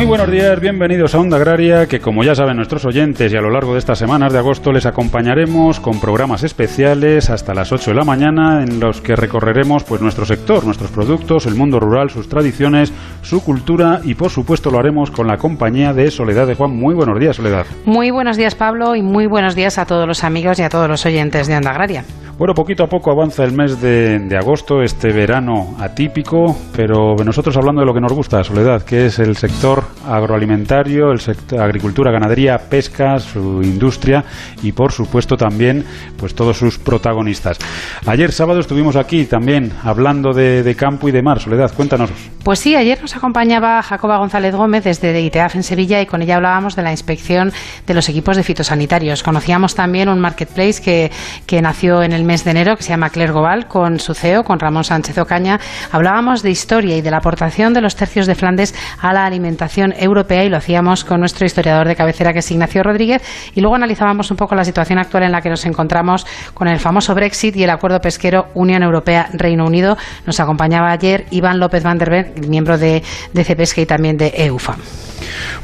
Muy buenos días, bienvenidos a Onda Agraria, que como ya saben nuestros oyentes y a lo largo de estas semanas de agosto les acompañaremos con programas especiales hasta las 8 de la mañana en los que recorreremos pues nuestro sector, nuestros productos, el mundo rural, sus tradiciones, su cultura y por supuesto lo haremos con la compañía de Soledad de Juan. Muy buenos días, Soledad. Muy buenos días, Pablo, y muy buenos días a todos los amigos y a todos los oyentes de Onda Agraria. Bueno, poquito a poco avanza el mes de, de, agosto, este verano atípico, pero nosotros hablando de lo que nos gusta, Soledad, que es el sector agroalimentario, el sector agricultura, ganadería, pesca, su industria y por supuesto también pues todos sus protagonistas. Ayer sábado estuvimos aquí también hablando de, campo y de mar. Soledad, cuéntanos. Pues sí, ayer nos acompañaba Jacoba González Gómez desde ITEAF en Sevilla y con ella hablábamos de la inspección de los equipos de fitosanitarios. Conocíamos también un marketplace que, que nació en el mes de enero que se llama Claire Gobal con su CEO, con Ramón Sánchez Ocaña. Hablábamos de historia y de la aportación de los tercios de Flandes a la alimentación europea y lo hacíamos con nuestro historiador de cabecera que es Ignacio Rodríguez y luego analizábamos un poco la situación actual en la que nos encontramos con el famoso Brexit y el acuerdo pesquero Unión Europea-Reino Unido. Nos acompañaba ayer Iván López van der miembro de, de CEPESCA y también de EUFA.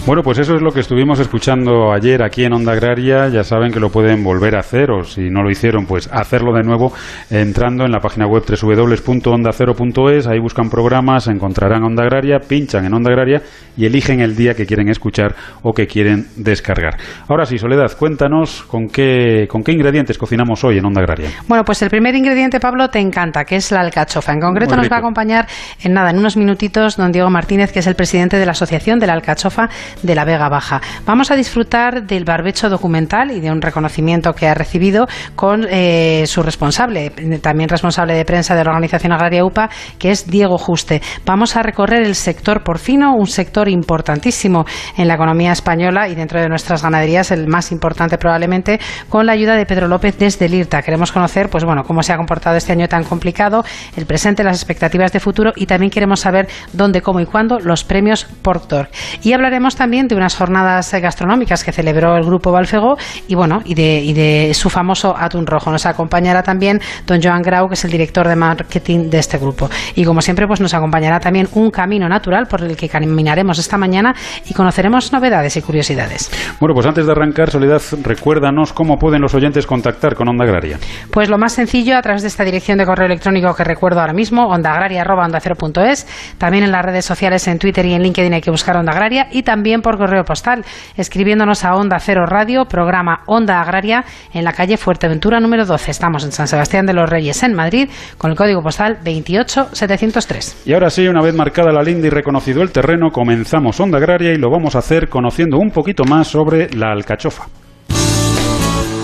Bueno, pues eso es lo que estuvimos escuchando ayer aquí en Onda Agraria. Ya saben que lo pueden volver a hacer o si no lo hicieron, pues hacerlo de nuevo entrando en la página web www.ondacero.es. Ahí buscan programas, encontrarán Onda Agraria, pinchan en Onda Agraria y eligen el día que quieren escuchar o que quieren descargar. Ahora sí, Soledad, cuéntanos con qué, con qué ingredientes cocinamos hoy en Onda Agraria. Bueno, pues el primer ingrediente, Pablo, te encanta, que es la alcachofa. En concreto nos va a acompañar en nada, en unos minutitos, don Diego Martínez, que es el presidente de la Asociación de la Alcachofa de la Vega Baja. Vamos a disfrutar del barbecho documental y de un reconocimiento que ha recibido con eh, su responsable, también responsable de prensa de la Organización Agraria UPA, que es Diego Juste. Vamos a recorrer el sector porcino, un sector importantísimo en la economía española y dentro de nuestras ganaderías, el más importante probablemente, con la ayuda de Pedro López desde el IRTA. Queremos conocer, pues bueno, cómo se ha comportado este año tan complicado, el presente, las expectativas de futuro y también queremos saber dónde, cómo y cuándo los premios Portor. Y hablaremos también de unas jornadas gastronómicas que celebró el grupo Balfego y bueno, y de, y de su famoso atún rojo. Nos acompañará también don Joan Grau, que es el director de marketing de este grupo. Y como siempre, pues nos acompañará también un camino natural por el que caminaremos esta mañana y conoceremos novedades y curiosidades. Bueno, pues antes de arrancar, Soledad, recuérdanos cómo pueden los oyentes contactar con Onda Agraria. Pues lo más sencillo, a través de esta dirección de correo electrónico que recuerdo ahora mismo, ondaagraria.ondacero.es, también en las redes sociales, en Twitter y en LinkedIn hay que buscar Onda Agraria y también por correo postal, escribiéndonos a Onda Cero Radio, programa Onda Agraria, en la calle Fuerteventura número 12. Estamos en San Sebastián de los Reyes, en Madrid, con el código postal 28703. Y ahora sí, una vez marcada la linda y reconocido el terreno, comenzamos Onda Agraria y lo vamos a hacer conociendo un poquito más sobre la alcachofa.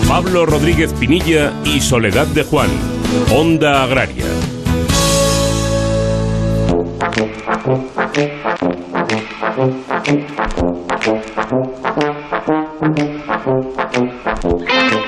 Pablo Rodríguez Pinilla y Soledad de Juan, Onda Agraria. Thank you.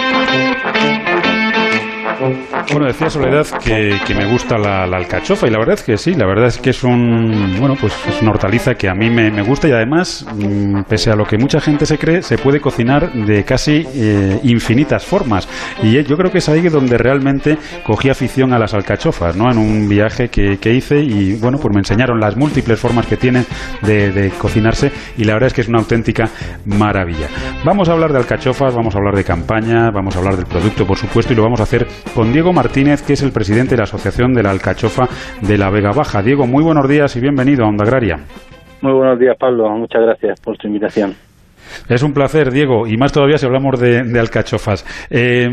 Bueno, decía Soledad que, que me gusta la, alcachofa y la verdad es que sí, la verdad es que es un bueno pues es una hortaliza que a mí me, me gusta y además, mmm, pese a lo que mucha gente se cree, se puede cocinar de casi eh, infinitas formas y yo creo que es ahí donde realmente cogí afición a las alcachofas, ¿no? En un viaje que, que hice y bueno pues me enseñaron las múltiples formas que tienen de, de cocinarse y la verdad es que es una auténtica maravilla. Vamos a hablar de alcachofas, vamos a hablar de campaña, vamos a hablar del producto por supuesto y lo vamos a hacer con Diego Martínez, que es el presidente de la Asociación de la Alcachofa de la Vega Baja. Diego, muy buenos días y bienvenido a Onda Agraria. Muy buenos días, Pablo. Muchas gracias por tu invitación. Es un placer, Diego, y más todavía si hablamos de, de alcachofas. Eh,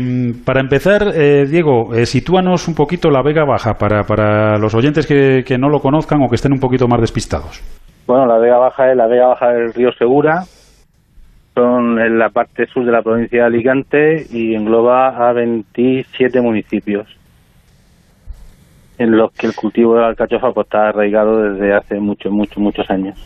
para empezar, eh, Diego, eh, sitúanos un poquito la Vega Baja para, para los oyentes que, que, no lo conozcan o que estén un poquito más despistados. Bueno, la Vega Baja es la Vega Baja del río Segura, son en la parte sur de la provincia de Alicante y engloba a 27 municipios en los que el cultivo de la alcachofa pues, está arraigado desde hace muchos, muchos, muchos años.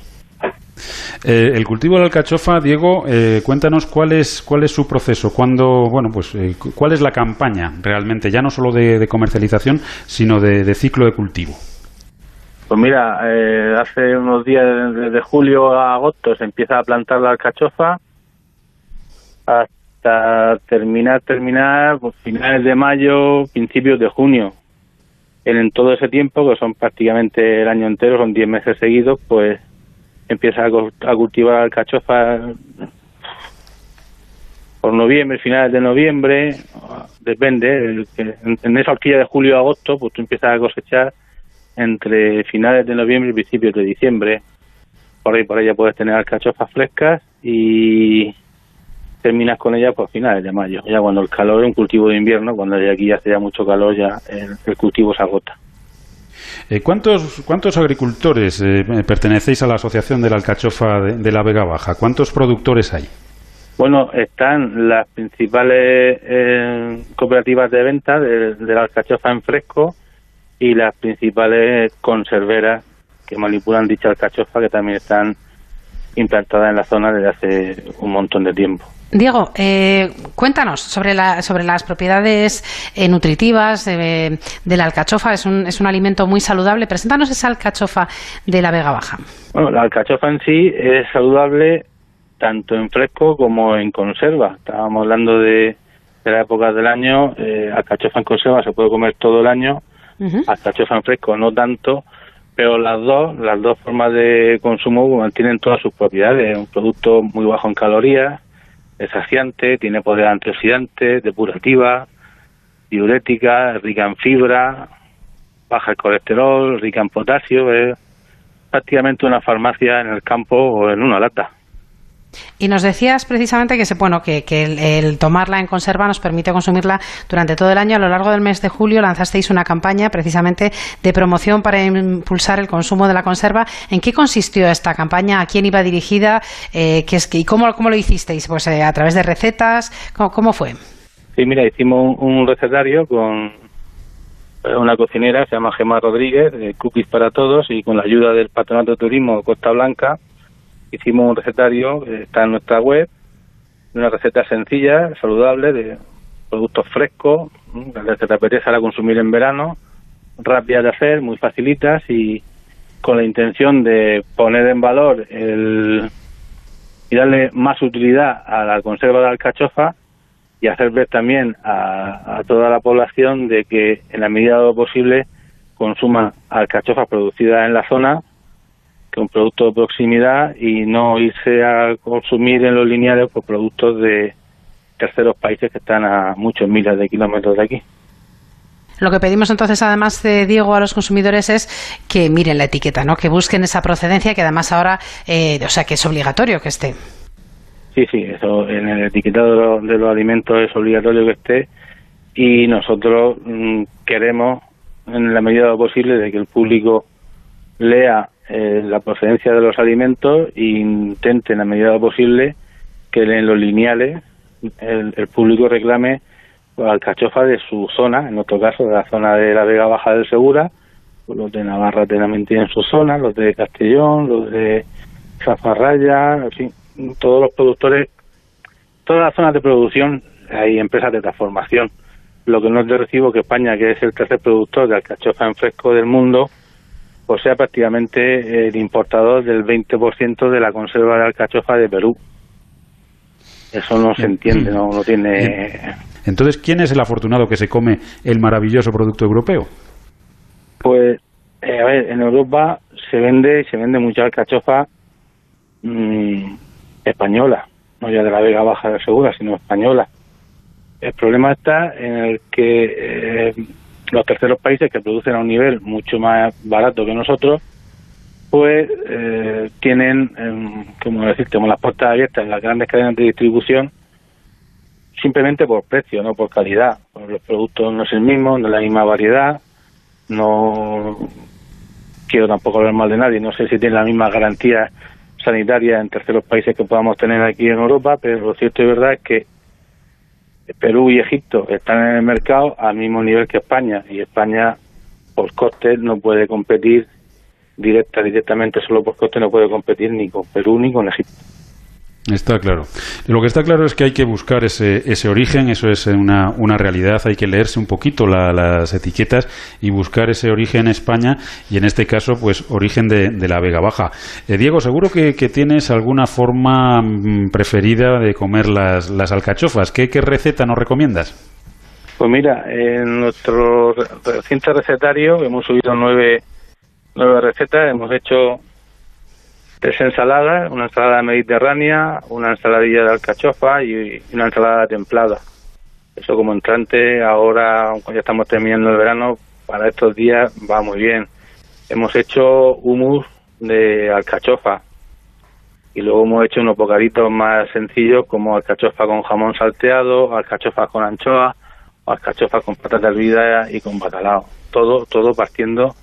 Eh, el cultivo de la alcachofa, Diego, eh, cuéntanos cuál es cuál es su proceso, cuándo, bueno, pues eh, cuál es la campaña realmente, ya no solo de, de comercialización, sino de, de, ciclo de cultivo. Pues mira, hace unos días, desde julio a agosto, se empieza a plantar la alcachofa hasta terminar, terminar, pues, finales de mayo, principios de junio. En, todo ese tiempo, que son prácticamente el año entero, son 10 meses seguidos, pues empieza a, cultivar alcachofa por noviembre, finales de noviembre, depende, en, esa horquilla de julio a agosto, pues tú empiezas a cosechar entre finales de noviembre y principios de diciembre. Por ahí por ya puedes tener alcachofas frescas y terminas con ella por finales de mayo, ya cuando el calor es un cultivo de invierno, cuando de aquí ya hace ya mucho calor, ya el, cultivo se agota. Eh, ¿cuántos, ¿Cuántos agricultores eh, pertenecéis a la Asociación de la Alcachofa de, la Vega Baja? ¿Cuántos productores hay? Bueno, están las principales eh, cooperativas de venta de, de, la alcachofa en fresco y las principales conserveras que manipulan dicha alcachofa que también están implantadas en la zona desde hace un montón de tiempo. Diego, eh, cuéntanos sobre, la, sobre las propiedades eh, nutritivas de, la alcachofa. Es un, es un alimento muy saludable. Preséntanos esa alcachofa de la Vega Baja. Bueno, la alcachofa en sí es saludable tanto en fresco como en conserva. Estábamos hablando de, de la época del año. Eh, alcachofa en conserva se puede comer todo el año. Alcachofa en fresco no tanto pero las dos, las dos formas de consumo mantienen todas sus propiedades. Es un producto muy bajo en calorías, es saciante, tiene poder antioxidante, depurativa, diurética, rica en fibra, baja el colesterol, rica en potasio, es prácticamente una farmacia en el campo o en una lata. Y nos decías precisamente que, se, bueno, que, el, tomarla en conserva nos permite consumirla durante todo el año. A lo largo del mes de julio lanzasteis una campaña precisamente de promoción para impulsar el consumo de la conserva. ¿En qué consistió esta campaña? ¿A quién iba dirigida? Eh, ¿qué es, ¿Y cómo, cómo, lo hicisteis? Pues eh, a través de recetas. ¿Cómo, fue? Sí, mira, hicimos un, recetario con eh, una cocinera, se llama Gemma Rodríguez, de Cookies para Todos, y con la ayuda del Patronato de Turismo Costa Blanca hicimos un recetario, está en nuestra web, una receta sencilla, saludable, de productos frescos, que te apetece a consumir en verano, rápida de hacer, muy facilitas y con la intención de poner en valor el, y darle más utilidad a la conserva de alcachofa y hacer ver también a, toda la población de que en la medida de lo posible consuma alcachofa producida en la zona un producto de proximidad y no irse a consumir en los lineales por productos de terceros países que están a muchos miles de kilómetros de aquí. Lo que pedimos entonces, además de Diego, a los consumidores es que miren la etiqueta, ¿no? Que busquen esa procedencia, que además ahora, eh, o sea, que es obligatorio que esté. Sí, sí, eso en el etiquetado de los, alimentos es obligatorio que esté y nosotros mm, queremos, en la medida de lo posible, de que el público lea eh, la procedencia de los alimentos e intente en la medida posible que en los lineales el, público reclame alcachofa de su zona, en nuestro caso de la zona de la Vega Baja del Segura, los de Navarra también tienen su zona, los de Castellón, los de Zafarraya, en fin, todos los productores, todas las zonas de producción hay empresas de transformación. Lo que no es de recibo que España, que es el tercer productor de alcachofa en fresco del mundo, pues sea prácticamente el importador del 20% de la conserva de alcachofa de Perú. Eso no se entiende, no, no tiene... Entonces, ¿quién es el afortunado que se come el maravilloso producto europeo? Pues, eh, a ver, en Europa se vende se vende mucha alcachofa mm, española, no ya de la Vega Baja de Segura, sino española. El problema está en el que eh, los terceros países que producen a un nivel mucho más barato que nosotros, pues eh, tienen, em, como decir, tenemos las puertas abiertas en las grandes cadenas de distribución simplemente por precio, no por calidad. Los productos no es el mismo, no es la misma variedad, no quiero tampoco hablar mal de nadie, no sé si tiene la misma garantía sanitaria en terceros países que podamos tener aquí en Europa, pero lo cierto y verdad es que Perú y Egipto están en el mercado al mismo nivel que España y España por coste no puede competir directa directamente solo por coste no puede competir ni con Perú ni con Egipto. Está claro. Lo que está claro es que hay que buscar ese, ese origen, eso es una, una realidad, hay que leerse un poquito las etiquetas y buscar ese origen en España y en este caso, pues, origen de, la Vega Baja. Eh, Diego, seguro que, tienes alguna forma mm, preferida de comer las, las alcachofas. ¿Qué, ¿Qué receta nos recomiendas? Pues mira, en nuestro reciente recetario hemos subido nueve, nueve recetas, hemos hecho tres ensaladas, una ensalada mediterránea, una ensaladilla de alcachofa y una ensalada templada. Eso como entrante, ahora, aunque ya estamos terminando el verano, para estos días va muy bien. Hemos hecho humus de alcachofa y luego hemos hecho unos bocaditos más sencillos como alcachofa con jamón salteado, alcachofa con anchoa, alcachofa con patata hervida y con batalao. Todo, todo partiendo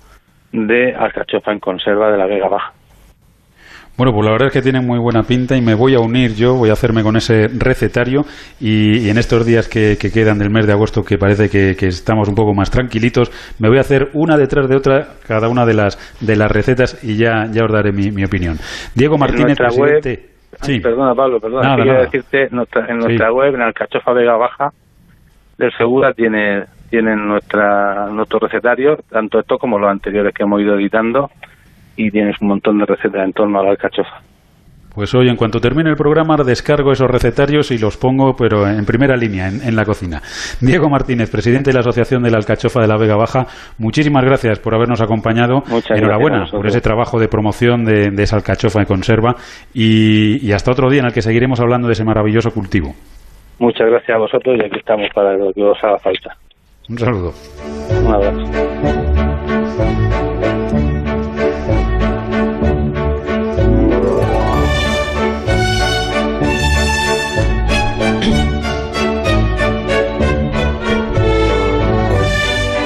de alcachofa en conserva de la Vega Baja. Bueno, pues la verdad es que tiene muy buena pinta y me voy a unir yo, voy a hacerme con ese recetario y, en estos días que, quedan del mes de agosto que parece que, estamos un poco más tranquilitos, me voy a hacer una detrás de otra cada una de las de las recetas y ya, ya os daré mi, opinión. Diego Martínez, presidente... sí. Perdona, Pablo, perdona. Quería decirte, en nuestra web, en Alcachofa Vega Baja del Segura, tiene, tienen nuestra, nuestro recetario, tanto esto como los anteriores que hemos ido editando y tienes un montón de recetas en torno a la alcachofa. Pues hoy, en cuanto termine el programa, descargo esos recetarios y los pongo, pero en primera línea, en, la cocina. Diego Martínez, presidente de la Asociación de la Alcachofa de la Vega Baja, muchísimas gracias por habernos acompañado. Muchas Enhorabuena por ese trabajo de promoción de, esa alcachofa de conserva y, y, hasta otro día en el que seguiremos hablando de ese maravilloso cultivo. Muchas gracias a vosotros y aquí estamos para lo que os haga falta. Un saludo. Un abrazo.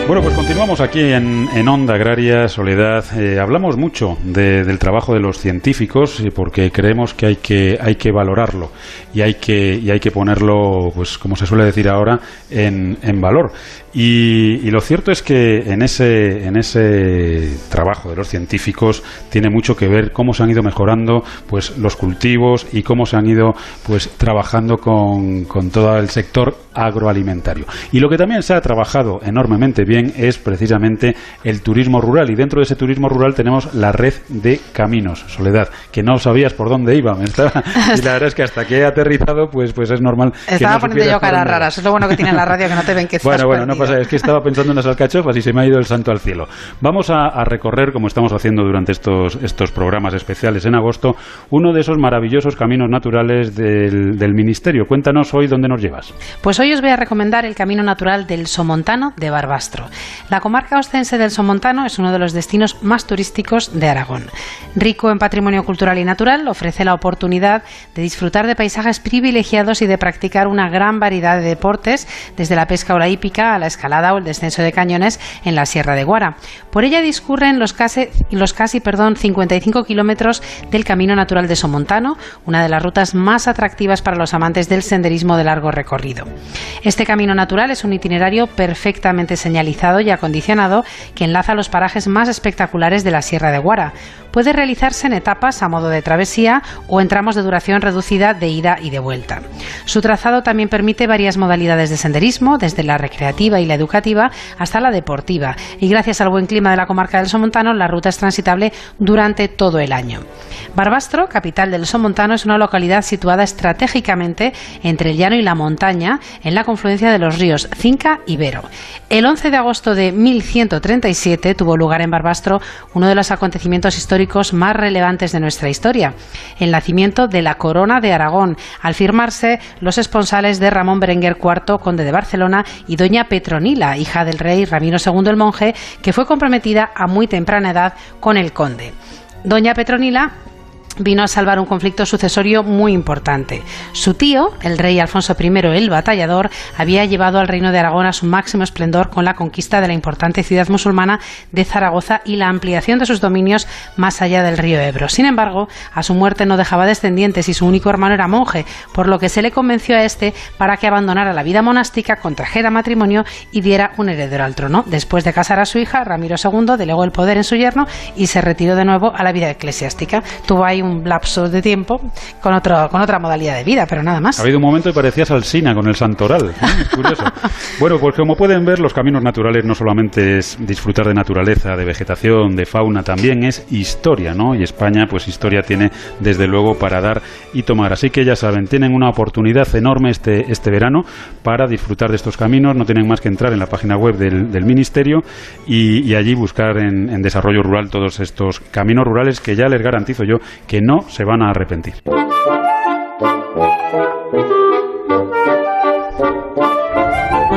Bueno, pues continuamos aquí en, Onda Agraria Soledad. Eh, hablamos mucho del trabajo de los científicos porque creemos que hay que hay que valorarlo y hay que y hay que ponerlo, pues como se suele decir ahora, en, en valor. Y, lo cierto es que en ese, en ese trabajo de los científicos tiene mucho que ver cómo se han ido mejorando pues, los cultivos y cómo se han ido pues, trabajando con, con todo el sector agroalimentario. Y lo que también se ha trabajado enormemente bien es precisamente el turismo rural. Y dentro de ese turismo rural tenemos la red de caminos, Soledad, que no sabías por dónde iba. y la verdad es que hasta que he aterrizado, pues, pues es normal. Estaba poniendo yo caras raras. Es lo bueno que tiene la radio, que no te ven que bueno, bueno, no pasa, es que estaba pensando en las alcachofas y se me ha ido el santo al cielo. Vamos a, recorrer, como estamos haciendo durante estos, estos programas especiales en agosto, uno de esos maravillosos caminos naturales del, del Ministerio. Cuéntanos hoy dónde nos llevas. Pues hoy os voy a recomendar el camino natural del Somontano de Barbastro. La comarca ostense del Somontano es uno de los destinos más turísticos de Aragón. Rico en patrimonio cultural y natural, ofrece la oportunidad de disfrutar de paisajes privilegiados y de practicar una gran variedad de deportes, desde la pesca o la hípica a la escalada o el descenso de cañones en la Sierra de Guara. Por ella discurren los casi, los casi perdón, 55 kilómetros del Camino Natural de Somontano, una de las rutas más atractivas para los amantes del senderismo de largo recorrido. Este camino natural es un itinerario perfectamente señalizado y acondicionado que enlaza los parajes más espectaculares de la Sierra de Guara. Puede realizarse en etapas a modo de travesía o en tramos de duración reducida de ida y de vuelta. Su trazado también permite varias modalidades de senderismo, desde la recreativa y la educativa hasta la deportiva, y gracias al buen clima de la comarca del Somontano, la ruta es transitable durante todo el año. Barbastro, capital del Somontano, es una localidad situada estratégicamente entre el llano y la montaña, en la confluencia de los ríos Cinca y Vero. El 11 de agosto de 1137 tuvo lugar en Barbastro uno de los acontecimientos históricos más relevantes de nuestra historia, el nacimiento de la Corona de Aragón, al firmarse los esponsales de Ramón Berenguer IV, conde de Barcelona, y doña Petronila, hija del rey Ramiro II el Monje, que fue comprometida a muy temprana edad con el conde. Doña Petronila vino a salvar un conflicto sucesorio muy importante. Su tío, el rey Alfonso I el Batallador, había llevado al reino de Aragón a su máximo esplendor con la conquista de la importante ciudad musulmana de Zaragoza y la ampliación de sus dominios más allá del río Ebro. Sin embargo, a su muerte no dejaba descendientes y su único hermano era monje, por lo que se le convenció a este para que abandonara la vida monástica, contrajera matrimonio y diera un heredero al trono. Después de casar a su hija, Ramiro II delegó el poder en su yerno y se retiró de nuevo a la vida eclesiástica. Tuvo ahí un un lapso de tiempo con, otro, con otra modalidad de vida, pero nada más. Ha habido un momento que parecía Salsina con el Santoral. curioso. bueno, pues como pueden ver, los caminos naturales no solamente es disfrutar de naturaleza, de vegetación, de fauna, también es historia, ¿no? Y España, pues historia tiene desde luego para dar y tomar. Así que ya saben, tienen una oportunidad enorme este, este verano para disfrutar de estos caminos. No tienen más que entrar en la página web del, del Ministerio y, allí buscar en, en desarrollo rural todos estos caminos rurales que ya les garantizo yo no se van a arrepentir.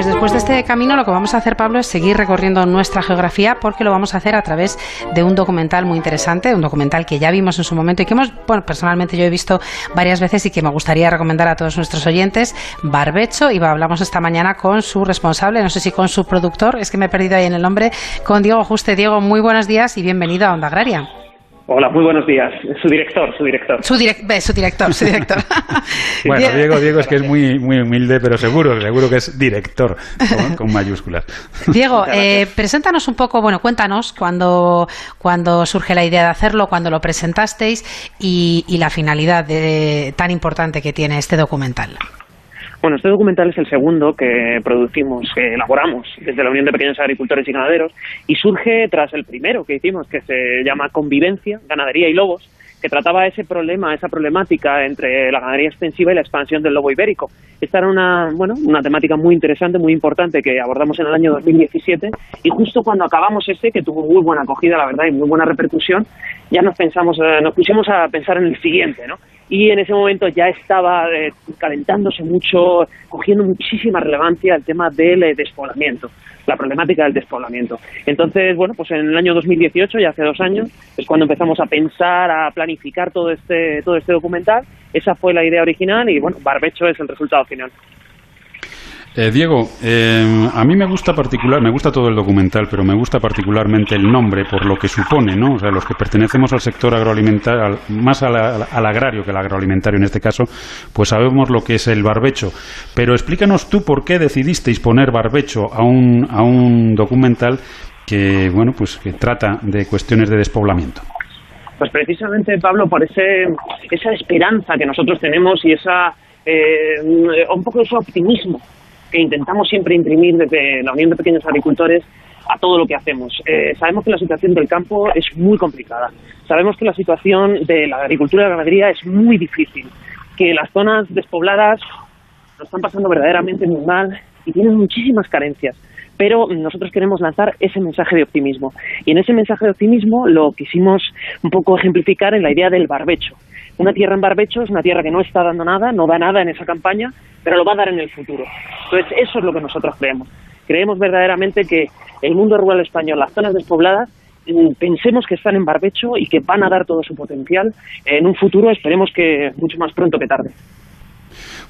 Pues después de este camino lo que vamos a hacer, Pablo, es seguir recorriendo nuestra geografía porque lo vamos a hacer a través de un documental muy interesante, un documental que ya vimos en su momento y que hemos, bueno, personalmente yo he visto varias veces y que me gustaría recomendar a todos nuestros oyentes, Barbecho, y hablamos esta mañana con su responsable, no sé si con su productor, es que me he perdido ahí en el nombre, con Diego Juste. Diego, muy buenos días y bienvenido a Onda Agraria. Hola, muy buenos días. Su director, su director. Su, su director, su director. bueno, Diego, Diego es que es muy, muy humilde, pero seguro, seguro que es director, con, mayúsculas. Diego, eh, preséntanos un poco, bueno, cuéntanos cuando, cuando surge la idea de hacerlo, cuando lo presentasteis y, y la finalidad de, tan importante que tiene este documental. Bueno, este documental es el segundo que producimos, que elaboramos desde la Unión de Pequeños Agricultores y Ganaderos y surge tras el primero que hicimos, que se llama Convivencia, Ganadería y Lobos, que trataba ese problema, esa problemática entre la ganadería extensiva y la expansión del lobo ibérico. Esta era una, bueno, una temática muy interesante, muy importante que abordamos en el año 2017 y justo cuando acabamos este, que tuvo muy buena acogida, la verdad, y muy buena repercusión, ya nos pensamos, eh, nos pusimos a pensar en el siguiente, ¿no? y en ese momento ya estaba eh, calentándose mucho, cogiendo muchísima relevancia el tema del eh, despoblamiento, la problemática del despoblamiento. Entonces, bueno, pues en el año 2018, ya hace dos años, es cuando empezamos a pensar, a planificar todo este, todo este documental. Esa fue la idea original y, bueno, Barbecho es el resultado final. Eh, Diego, eh, a mí me gusta particular, me gusta todo el documental, pero me gusta particularmente el nombre por lo que supone, ¿no? O sea, los que pertenecemos al sector agroalimentario, más al, agrario que al agroalimentario en este caso, pues sabemos lo que es el barbecho. Pero explícanos tú por qué decidisteis poner barbecho a un, a un documental que, bueno, pues que trata de cuestiones de despoblamiento. Pues precisamente, Pablo, por ese, esa esperanza que nosotros tenemos y esa eh, un poco ese optimismo que intentamos siempre imprimir desde la Unión de Pequeños Agricultores a todo lo que hacemos. Eh, sabemos que la situación del campo es muy complicada. Sabemos que la situación de la agricultura y la ganadería es muy difícil. Que las zonas despobladas lo están pasando verdaderamente muy mal y tienen muchísimas carencias. Pero nosotros queremos lanzar ese mensaje de optimismo. Y en ese mensaje de optimismo lo quisimos un poco ejemplificar en la idea del barbecho. Una tierra en barbecho es una tierra que no está dando nada, no da nada en esa campaña, pero lo va a dar en el futuro. Entonces, eso es lo que nosotros creemos. Creemos verdaderamente que el mundo rural español, las zonas despobladas, mm, pensemos que están en barbecho y que van a dar todo su potencial en un futuro, esperemos que mucho más pronto que tarde.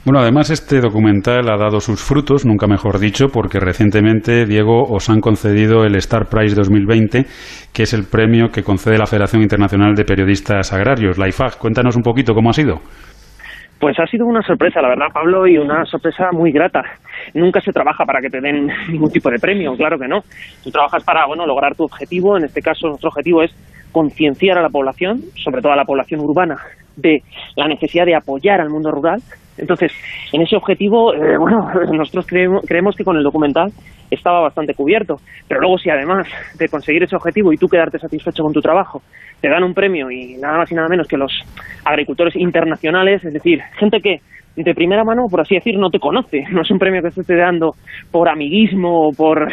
Bueno, además este documental ha dado sus frutos, nunca mejor dicho, porque recientemente, Diego, os han concedido el Star Prize 2020, que es el premio que concede la Federación Internacional de Periodistas Agrarios, la IFAG. Cuéntanos un poquito cómo ha sido. Pues ha sido una sorpresa, la verdad, Pablo, y una sorpresa muy grata. Nunca se trabaja para que te den ningún tipo de premio, claro que no. Tú trabajas para, bueno, lograr tu objetivo. En este caso, nuestro objetivo es concienciar a la población, sobre todo a la población urbana, de la necesidad de apoyar al mundo rural. Entonces, en ese objetivo, eh, bueno, nosotros creemos, creemos que con el documental estaba bastante cubierto. Pero luego, si además de conseguir ese objetivo y tú quedarte satisfecho con tu trabajo, te dan un premio y nada más y nada menos que los agricultores internacionales, es decir, gente que de primera mano, por así decir, no te conoce. No es un premio que se esté dando por amiguismo o por,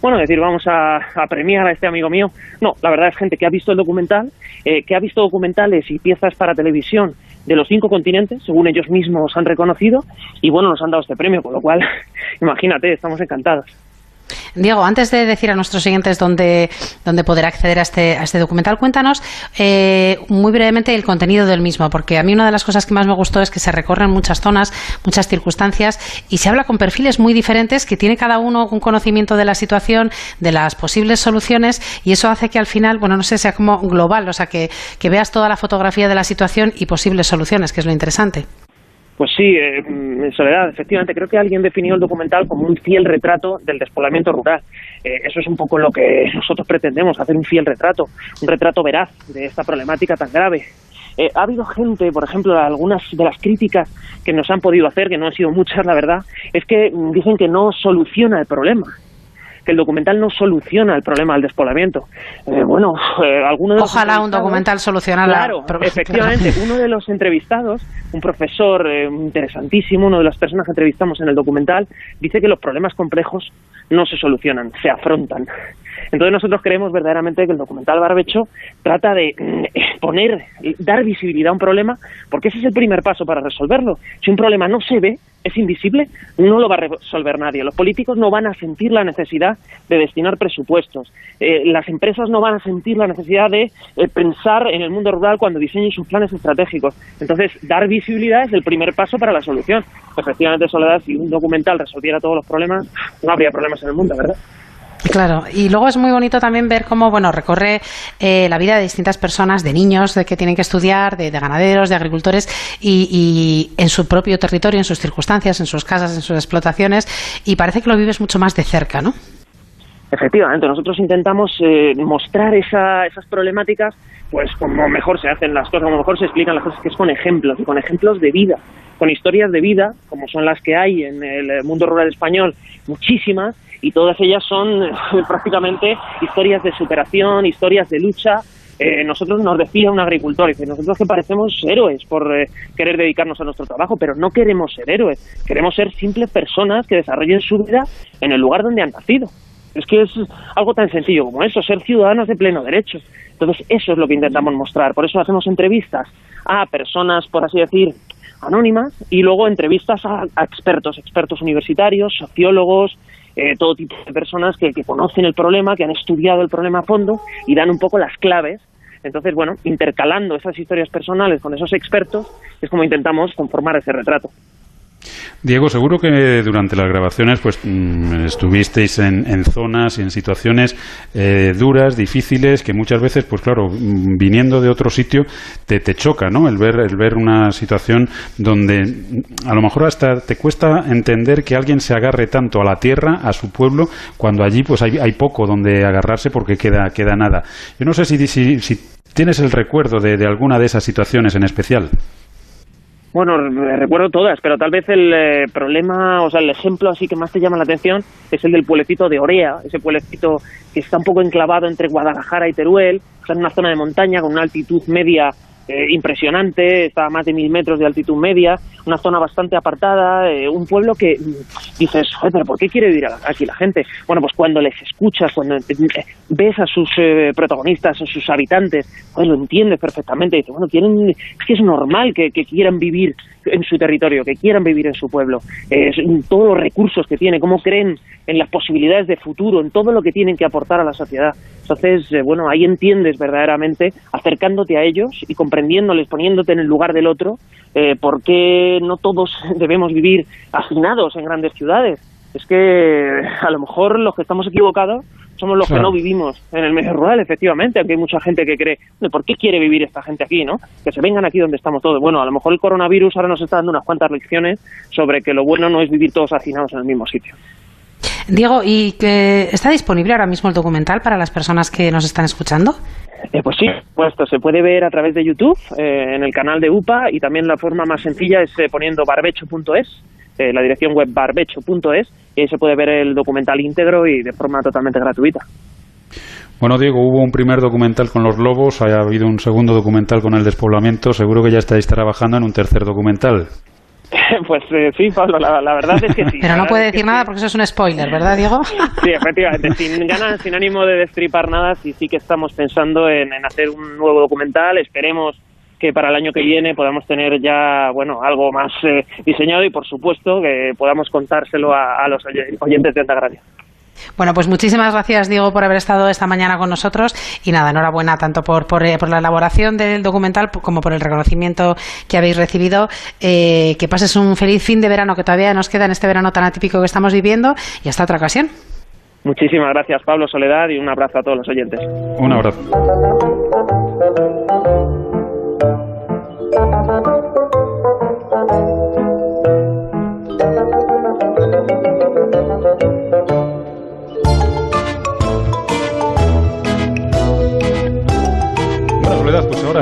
bueno, decir, vamos a, premiar a este amigo mío. No, la verdad es gente que ha visto el documental, eh, que ha visto documentales y piezas para televisión de los cinco continentes, según ellos mismos han reconocido, y bueno, nos han dado este premio, con lo cual, imagínate, estamos encantados. Diego, antes de decir a nuestros siguientes dónde, dónde poder acceder a este, a este documental, cuéntanos eh, muy brevemente el contenido del mismo, porque a mí una de las cosas que más me gustó es que se recorren muchas zonas, muchas circunstancias y se habla con perfiles muy diferentes que tiene cada uno un conocimiento de la situación, de las posibles soluciones y eso hace que al final, bueno, no sé, sea como global, o sea, que, que veas toda la fotografía de la situación y posibles soluciones, que es lo interesante. Pues sí, eh, en Soledad, efectivamente, creo que alguien definió el documental como un fiel retrato del despoblamiento rural. Eh, eso es un poco lo que nosotros pretendemos, hacer un fiel retrato, un retrato veraz de esta problemática tan grave. eh, ha habido gente, por ejemplo, algunas de las críticas que nos han podido hacer, que no han sido muchas, la verdad, es que dicen que no soluciona el problema que el documental no soluciona el problema del despoblamiento. Eh, bueno, eh, algunos Ojalá un documental solucionara. Claro, efectivamente. Uno de los entrevistados, un profesor eh, interesantísimo, uno de las personas que entrevistamos en el documental, dice que los problemas complejos no se solucionan, se afrontan. Entonces nosotros creemos verdaderamente que el documental Barbecho trata de mm, poner, dar visibilidad a un problema, porque ese es el primer paso para resolverlo. Si un problema no se ve, es invisible, no lo va a resolver nadie. Los políticos no van a sentir la necesidad de destinar presupuestos. Eh, las empresas no van a sentir la necesidad de eh, pensar en el mundo rural cuando diseñen sus planes estratégicos. Entonces, dar visibilidad es el primer paso para la solución. Efectivamente, Soledad, si un documental resolviera todos los problemas, no habría problemas en el mundo, ¿verdad? Claro, y luego es muy bonito también ver cómo, bueno, recorre eh, la vida de distintas personas, de niños de que tienen que estudiar, de, ganaderos, de agricultores, y, en su propio territorio, en sus circunstancias, en sus casas, en sus explotaciones, y parece que lo vives mucho más de cerca, ¿no? Efectivamente, nosotros intentamos eh, mostrar esas problemáticas, pues como mejor se hacen las cosas, como mejor se explican las cosas, que es con ejemplos, y con ejemplos de vida, con historias de vida, como son las que hay en el mundo rural español, muchísimas, y todas ellas son eh, prácticamente historias de superación, historias de lucha. Eh, nosotros nos decía un agricultor, dice, nosotros que parecemos héroes por eh, querer dedicarnos a nuestro trabajo, pero no queremos ser héroes, queremos ser simples personas que desarrollen su vida en el lugar donde han nacido. Es que es algo tan sencillo como eso, ser ciudadanos de pleno derecho. Entonces, eso es lo que intentamos mostrar. Por eso hacemos entrevistas a personas, por así decir, anónimas, y luego entrevistas a expertos, expertos universitarios, sociólogos, eh, todo tipo de personas que, que conocen el problema, que han estudiado el problema a fondo y dan un poco las claves entonces, bueno, intercalando esas historias personales con esos expertos es como intentamos conformar ese retrato. Diego, seguro que durante las grabaciones pues mm, estuvisteis en, zonas y en situaciones eh, duras, difíciles, que muchas veces, pues claro, mm, viniendo de otro sitio, te, te choca, ¿no? El ver, el ver una situación donde mm, a lo mejor hasta te cuesta entender que alguien se agarre tanto a la tierra, a su pueblo, cuando allí pues hay, hay poco donde agarrarse porque queda, queda nada. Yo no sé si, si tienes el recuerdo de alguna de esas situaciones en especial. Bueno, recuerdo todas, pero tal vez el eh, problema, o sea, el ejemplo así que más te llama la atención es el del pueblecito de Orea, ese pueblecito que está un poco enclavado entre Guadalajara y Teruel, está en una zona de montaña con una altitud media eh, impresionante, está a más de mil metros de altitud media, una zona bastante apartada, eh, un pueblo que dices, pero ¿por qué quiere vivir aquí la gente? Bueno, pues cuando les escuchas, cuando eh, ves a sus protagonistas, a sus habitantes, pues lo entiendes perfectamente, dices, bueno, quieren, es que es normal que, quieran vivir en su territorio, que quieran vivir en su pueblo, todos los recursos que tiene, cómo creen en las posibilidades de futuro, en todo lo que tienen que aportar a la sociedad. Entonces, bueno, ahí entiendes verdaderamente, acercándote a ellos y comprendiéndoles, poniéndote en el lugar del otro, eh, por qué no todos debemos vivir hacinados en grandes ciudades. Es que a lo mejor los que estamos equivocados somos los que no vivimos en el medio rural, efectivamente, aunque hay mucha gente que cree, ¿por qué quiere vivir esta gente aquí, no? Que se vengan aquí donde estamos todos. Bueno, a lo mejor el coronavirus ahora nos está dando unas cuantas lecciones sobre que lo bueno no es vivir todos hacinados en el mismo sitio. Diego, ¿y que está disponible ahora mismo el documental para las personas que nos están escuchando? Eh, pues sí, puesto, se puede ver a través de YouTube, eh, en el canal de UPA, y también la forma más sencilla es eh, poniendo barbecho.es, la dirección web barbecho.es, y ahí se puede ver el documental íntegro y de forma totalmente gratuita. Bueno, Diego, hubo un primer documental con los lobos, ha habido un segundo documental con el despoblamiento, seguro que ya estáis trabajando en un tercer documental. Pues eh, sí, Pablo, la, verdad es que sí. Pero no puede decir nada porque eso es un spoiler, ¿verdad, Diego? Sí, efectivamente, sin ganas, sin ánimo de destripar nada, sí, sí que estamos pensando en, hacer un nuevo documental, esperemos que para el año que viene podamos tener ya, bueno, algo más eh, diseñado y, por supuesto, que podamos contárselo a, los oyentes de Antagracia. Bueno, pues muchísimas gracias, Diego, por haber estado esta mañana con nosotros. Y nada, enhorabuena tanto por, por, eh, la elaboración del documental como por el reconocimiento que habéis recibido. Eh, que pases un feliz fin de verano que todavía nos queda en este verano tan atípico que estamos viviendo. Y hasta otra ocasión. Muchísimas gracias, Pablo Soledad, y un abrazo a todos los oyentes. Un abrazo.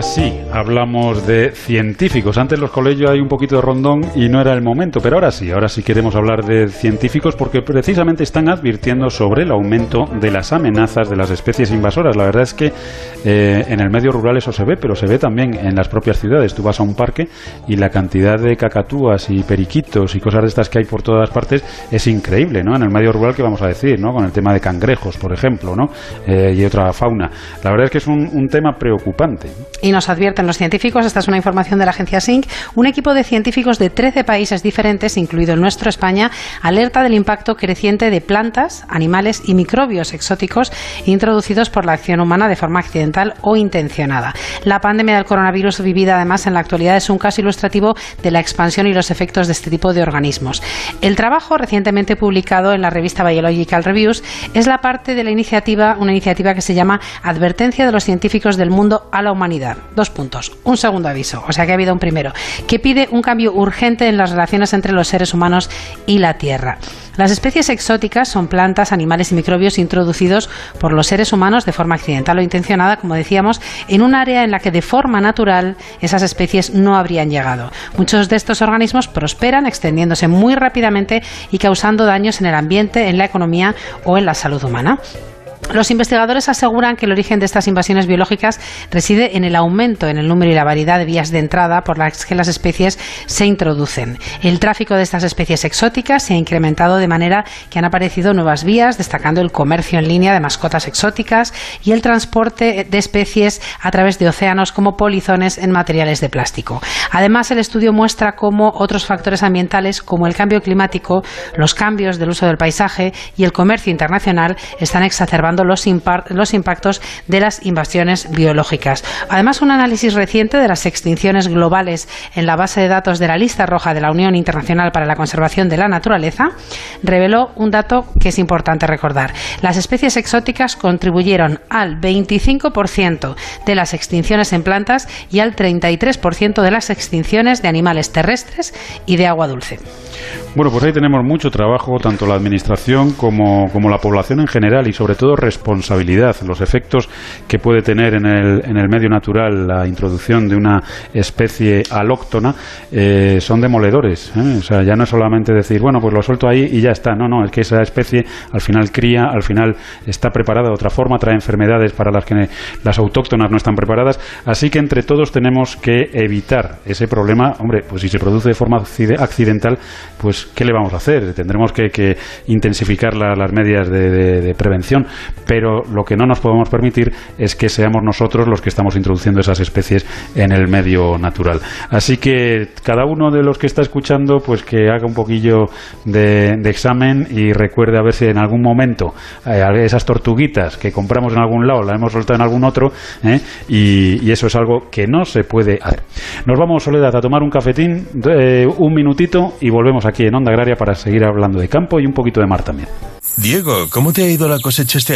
Sí hablamos de científicos. Antes los colegios hay un poquito de rondón y no era el momento, pero ahora sí, ahora sí queremos hablar de científicos porque precisamente están advirtiendo sobre el aumento de las amenazas de las especies invasoras. La verdad es que eh, en el medio rural eso se ve, pero se ve también en las propias ciudades. Tú vas a un parque y la cantidad de cacatúas y periquitos y cosas de estas que hay por todas partes es increíble, ¿no? En el medio rural, ¿qué vamos a decir, no? Con el tema de cangrejos, por ejemplo, ¿no? Eh, y otra fauna. La verdad es que es un, un tema preocupante. Y nos advierten los científicos, esta es una información de la agencia SINC, un equipo de científicos de 13 países diferentes, incluido el nuestro España, alerta del impacto creciente de plantas, animales y microbios exóticos introducidos por la acción humana de forma accidental o intencionada. La pandemia del coronavirus vivida además en la actualidad es un caso ilustrativo de la expansión y los efectos de este tipo de organismos. El trabajo recientemente publicado en la revista Biological Reviews es la parte de la iniciativa, una iniciativa que se llama Advertencia de los científicos del mundo a la humanidad. Dos puntos. Un segundo aviso, o sea que ha habido un primero, que pide un cambio urgente en las relaciones entre los seres humanos y la Tierra. Las especies exóticas son plantas, animales y microbios introducidos por los seres humanos de forma accidental o intencionada, como decíamos, en un área en la que de forma natural esas especies no habrían llegado. Muchos de estos organismos prosperan extendiéndose muy rápidamente y causando daños en el ambiente, en la economía o en la salud humana. Los investigadores aseguran que el origen de estas invasiones biológicas reside en el aumento en el número y la variedad de vías de entrada por las que las especies se introducen. El tráfico de estas especies exóticas se ha incrementado de manera que han aparecido nuevas vías, destacando el comercio en línea de mascotas exóticas y el transporte de especies a través de océanos como polizones en materiales de plástico. Además, el estudio muestra cómo otros factores ambientales como el cambio climático, los cambios del uso del paisaje y el comercio internacional están exacerbando los, los impactos de las invasiones biológicas. Además, un análisis reciente de las extinciones globales en la base de datos de la lista roja de la Unión Internacional para la Conservación de la Naturaleza reveló un dato que es importante recordar. Las especies exóticas contribuyeron al 25% de las extinciones en plantas y al 33% de las extinciones de animales terrestres y de agua dulce. Bueno, pues ahí tenemos mucho trabajo, tanto la Administración como, como la población en general y sobre todo responsabilidad. Los efectos que puede tener en el, en el medio natural la introducción de una especie alóctona eh, son demoledores. ¿eh? O sea, ya no es solamente decir, bueno, pues lo suelto ahí y ya está. No, no, es que esa especie al final cría, al final está preparada de otra forma, trae enfermedades para las que las autóctonas no están preparadas. Así que entre todos tenemos que evitar ese problema. Hombre, pues si se produce de forma accidental, pues ¿qué le vamos a hacer? Tendremos que, que intensificar las medidas de, prevención pero lo que no nos podemos permitir es que seamos nosotros los que estamos introduciendo esas especies en el medio natural. Así que cada uno de los que está escuchando, pues que haga un poquillo de, examen y recuerde a ver si en algún momento eh, esas tortuguitas que compramos en algún lado las hemos soltado en algún otro, ¿eh? y, y, eso es algo que no se puede hacer. Nos vamos, Soledad, a tomar un cafetín, eh, un minutito, y volvemos aquí en Onda Agraria para seguir hablando de campo y un poquito de mar también. Diego, ¿cómo te ha ido la cosecha este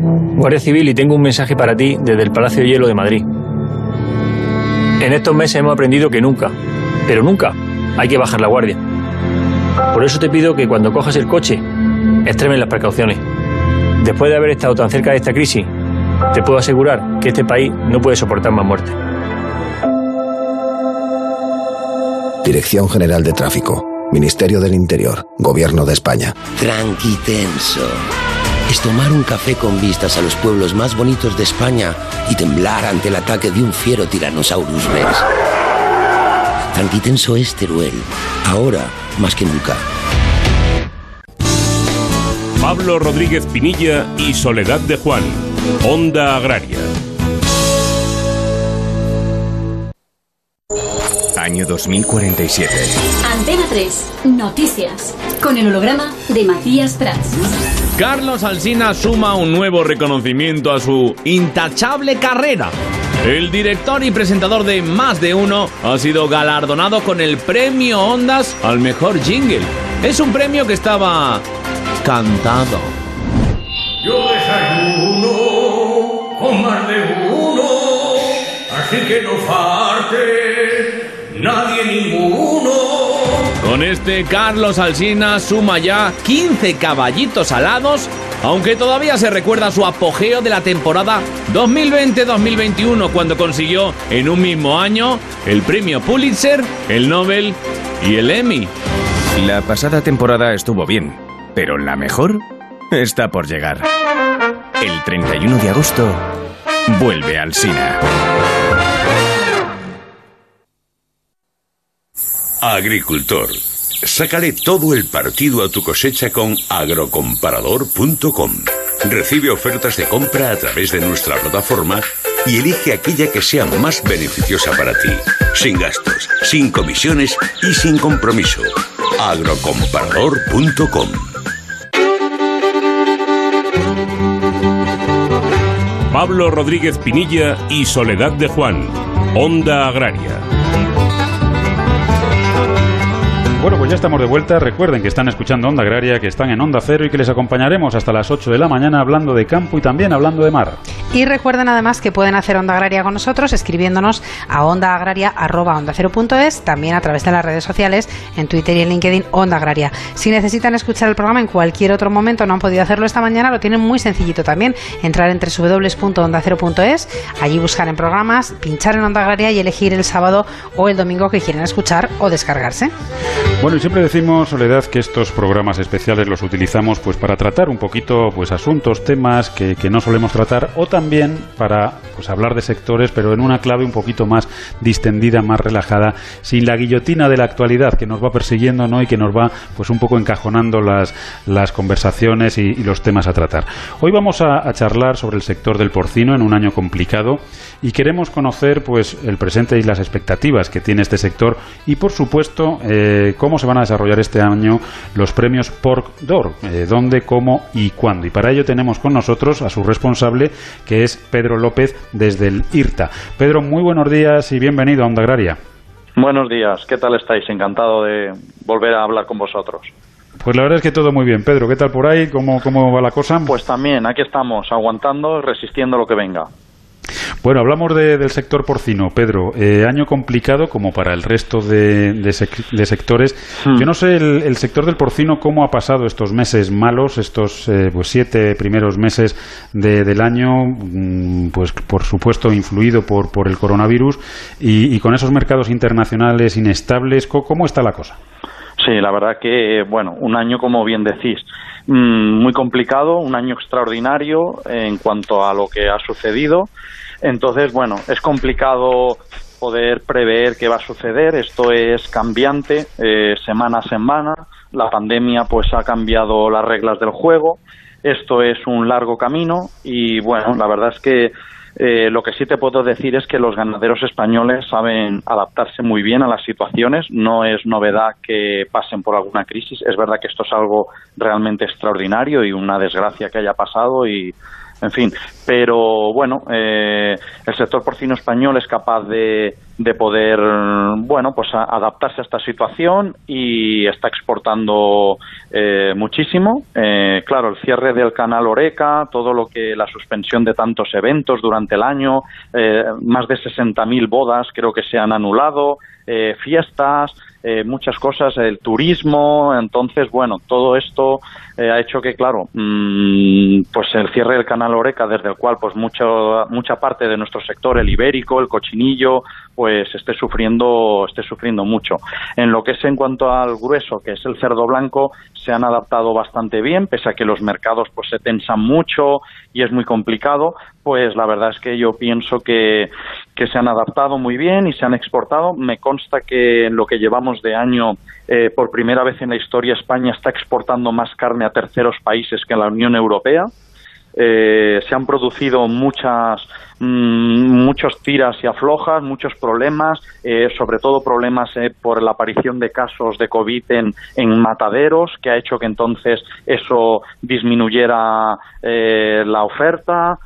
Guardia Civil, y tengo un mensaje para ti desde el Palacio de Hielo de Madrid. En estos meses hemos aprendido que nunca, pero nunca, hay que bajar la guardia. Por eso te pido que cuando cojas el coche, extremen las precauciones. Después de haber estado tan cerca de esta crisis, te puedo asegurar que este país no puede soportar más muertes. Dirección General de Tráfico, Ministerio del Interior, Gobierno de España. Tranquitenso es tomar un café con vistas a los pueblos más bonitos de España y temblar ante el ataque de un fiero Tyrannosaurus Rex. Tranquitenso es Teruel, ahora más que nunca. Pablo Rodríguez Pinilla y Soledad de Juan, Onda Agraria. Año 2047. Antena 3, noticias, con el holograma de Matías Prats. Carlos Alsina suma un nuevo reconocimiento a su intachable carrera. El director y presentador de Más de Uno ha sido galardonado con el premio Ondas al mejor jingle. Es un premio que estaba cantado. Yo desayuno con más de uno, así que no falte. Con este Carlos Alsina suma ya 15 caballitos alados, aunque todavía se recuerda su apogeo de la temporada 2020-2021 cuando consiguió en un mismo año el premio Pulitzer, el Nobel y el Emmy. La pasada temporada estuvo bien, pero la mejor está por llegar. El 31 de agosto vuelve al Sina. Agricultor, sácale todo el partido a tu cosecha con agrocomparador.com. Recibe ofertas de compra a través de nuestra plataforma y elige aquella que sea más beneficiosa para ti, sin gastos, sin comisiones y sin compromiso. agrocomparador.com. Pablo Rodríguez Pinilla y Soledad de Juan, Onda Agraria. Bueno, pues ya estamos de vuelta. Recuerden que están escuchando Onda Agraria, que están en Onda Cero y que les acompañaremos hasta las 8 de la mañana hablando de campo y también hablando de mar. Y recuerden además que pueden hacer Onda Agraria con nosotros escribiéndonos a ondaagraria.es, también a través de las redes sociales, en Twitter y en LinkedIn Onda Agraria. Si necesitan escuchar el programa en cualquier otro momento, no han podido hacerlo esta mañana, lo tienen muy sencillito también. Entrar en www.ondacero.es, allí buscar en programas, pinchar en Onda Agraria y elegir el sábado o el domingo que quieren escuchar o descargarse. Bueno, y siempre decimos, Soledad, que estos programas especiales los utilizamos pues para tratar un poquito pues asuntos, temas que, que no solemos tratar o también para pues hablar de sectores, pero en una clave un poquito más distendida, más relajada, sin la guillotina de la actualidad que nos va persiguiendo, ¿no? Y que nos va pues un poco encajonando las, las conversaciones y, los temas a tratar. Hoy vamos a, a charlar sobre el sector del porcino en un año complicado y queremos conocer pues el presente y las expectativas que tiene este sector y por supuesto eh, cómo se van a desarrollar este año los premios Pork Door, eh, dónde, cómo y cuándo. Y para ello tenemos con nosotros a su responsable, que es Pedro López desde el IRTA. Pedro, muy buenos días y bienvenido a Onda Agraria. Buenos días, ¿qué tal estáis? Encantado de volver a hablar con vosotros. Pues la verdad es que todo muy bien. Pedro, ¿qué tal por ahí? ¿Cómo, cómo va la cosa? Pues también, aquí estamos, aguantando, resistiendo lo que venga. Bueno, hablamos de, del sector porcino, Pedro. Eh, año complicado como para el resto de, de, sec de sectores. Hmm. Yo no sé el, el, sector del porcino cómo ha pasado estos meses malos, estos eh, pues siete primeros meses de, del año, mm, pues por supuesto influido por, por el coronavirus y, y, con esos mercados internacionales inestables. ¿Cómo está la cosa? Sí, la verdad que, bueno, un año, como bien decís, muy complicado, un año extraordinario en cuanto a lo que ha sucedido. Entonces, bueno, es complicado poder prever qué va a suceder. Esto es cambiante eh, semana a semana. La pandemia pues ha cambiado las reglas del juego. Esto es un largo camino y bueno, la verdad es que eh, lo que sí te puedo decir es que los ganaderos españoles saben adaptarse muy bien a las situaciones. No es novedad que pasen por alguna crisis. Es verdad que esto es algo realmente extraordinario y una desgracia que haya pasado y en fin, pero bueno, eh, el sector porcino español es capaz de, de poder, bueno, pues adaptarse a esta situación y está exportando eh, muchísimo. Eh, claro, el cierre del canal Oreca, todo lo que la suspensión de tantos eventos durante el año, eh, más de 60.000 bodas creo que se han anulado, eh, fiestas, eh, muchas cosas, el turismo, entonces, bueno, todo esto ha hecho que, claro, mmm, pues el cierre del canal Oreca, desde el cual, pues, mucho, mucha parte de nuestro sector, el ibérico, el cochinillo, pues, esté sufriendo, esté sufriendo mucho. En lo que es en cuanto al grueso, que es el cerdo blanco, se han adaptado bastante bien, pese a que los mercados, pues, se tensan mucho y es muy complicado, pues, la verdad es que yo pienso que, que se han adaptado muy bien y se han exportado. Me consta que en lo que llevamos de año, eh, por primera vez en la historia, España está exportando más carne a terceros países que en la Unión Europea. Eh, se han producido muchas muchos tiras y aflojas, muchos problemas, eh, sobre todo problemas eh, por la aparición de casos de COVID en, en, mataderos, que ha hecho que entonces eso disminuyera eh, la oferta.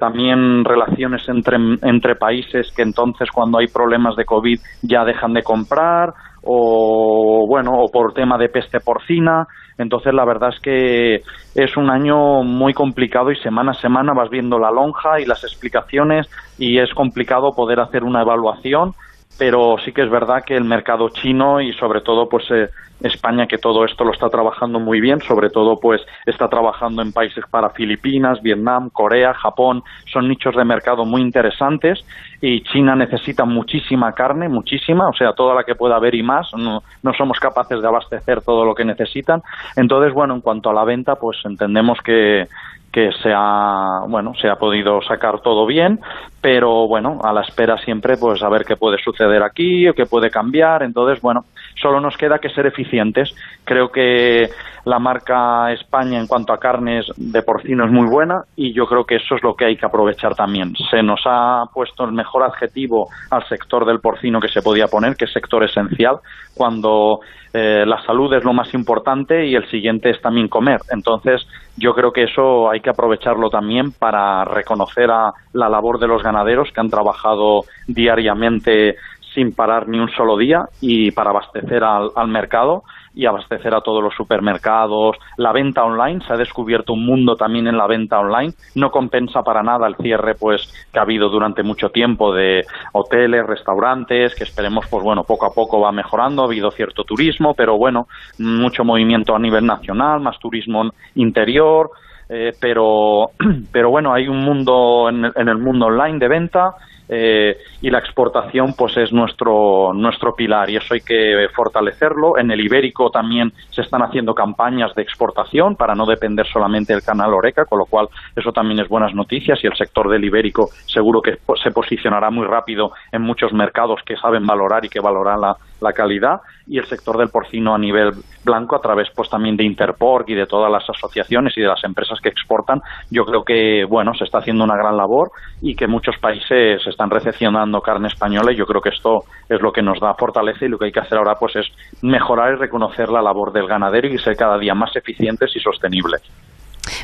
también relaciones entre, entre países que entonces cuando hay problemas de COVID ya dejan de comprar o bueno, o por tema de peste porcina. Entonces la verdad es que es un año muy complicado y semana a semana vas viendo la lonja y las explicaciones y es complicado poder hacer una evaluación pero sí que es verdad que el mercado chino y sobre todo pues eh, España que todo esto lo está trabajando muy bien, sobre todo pues está trabajando en países para Filipinas, Vietnam, Corea, Japón, son nichos de mercado muy interesantes y China necesita muchísima carne, muchísima, o sea, toda la que pueda haber y más, no, no somos capaces de abastecer todo lo que necesitan. Entonces, bueno, en cuanto a la venta, pues entendemos que, que se ha, bueno, se ha podido sacar todo bien, pero bueno, a la espera siempre pues a ver qué puede suceder aquí o qué puede cambiar, entonces bueno, solo nos queda que ser eficientes. Creo que la marca España en cuanto a carnes de porcino es muy buena y yo creo que eso es lo que hay que aprovechar también. Se nos ha puesto el mejor adjetivo al sector del porcino que se podía poner, que es sector esencial, cuando eh, la salud es lo más importante y el siguiente es también comer. Entonces, yo creo que eso hay que aprovecharlo también para reconocer a la labor de los ganaderos que han trabajado diariamente sin parar ni un solo día y para abastecer al, al, mercado y abastecer a todos los supermercados. La venta online, se ha descubierto un mundo también en la venta online. No compensa para nada el cierre pues que ha habido durante mucho tiempo de hoteles, restaurantes, que esperemos pues bueno, poco a poco va mejorando. Ha habido cierto turismo, pero bueno, mucho movimiento a nivel nacional, más turismo interior. Eh, pero, pero bueno, hay un mundo en, en el mundo online de venta eh, y la exportación pues es nuestro nuestro pilar. Y eso hay que fortalecerlo. En el ibérico también se están haciendo campañas de exportación para no depender solamente del canal Oreca, con lo cual eso también es buenas noticias. Y el sector del ibérico seguro que se posicionará muy rápido en muchos mercados que saben valorar y que valoran la, la calidad. Y el sector del porcino a nivel blanco a través pues también de Interporc y de todas las asociaciones y de las empresas que exportan yo creo que bueno se está haciendo una gran labor y que muchos países están recepcionando carne española y yo creo que esto es lo que nos da fortaleza y lo que hay que hacer ahora pues es mejorar y reconocer la labor del ganadero y ser cada día más eficientes y sostenibles.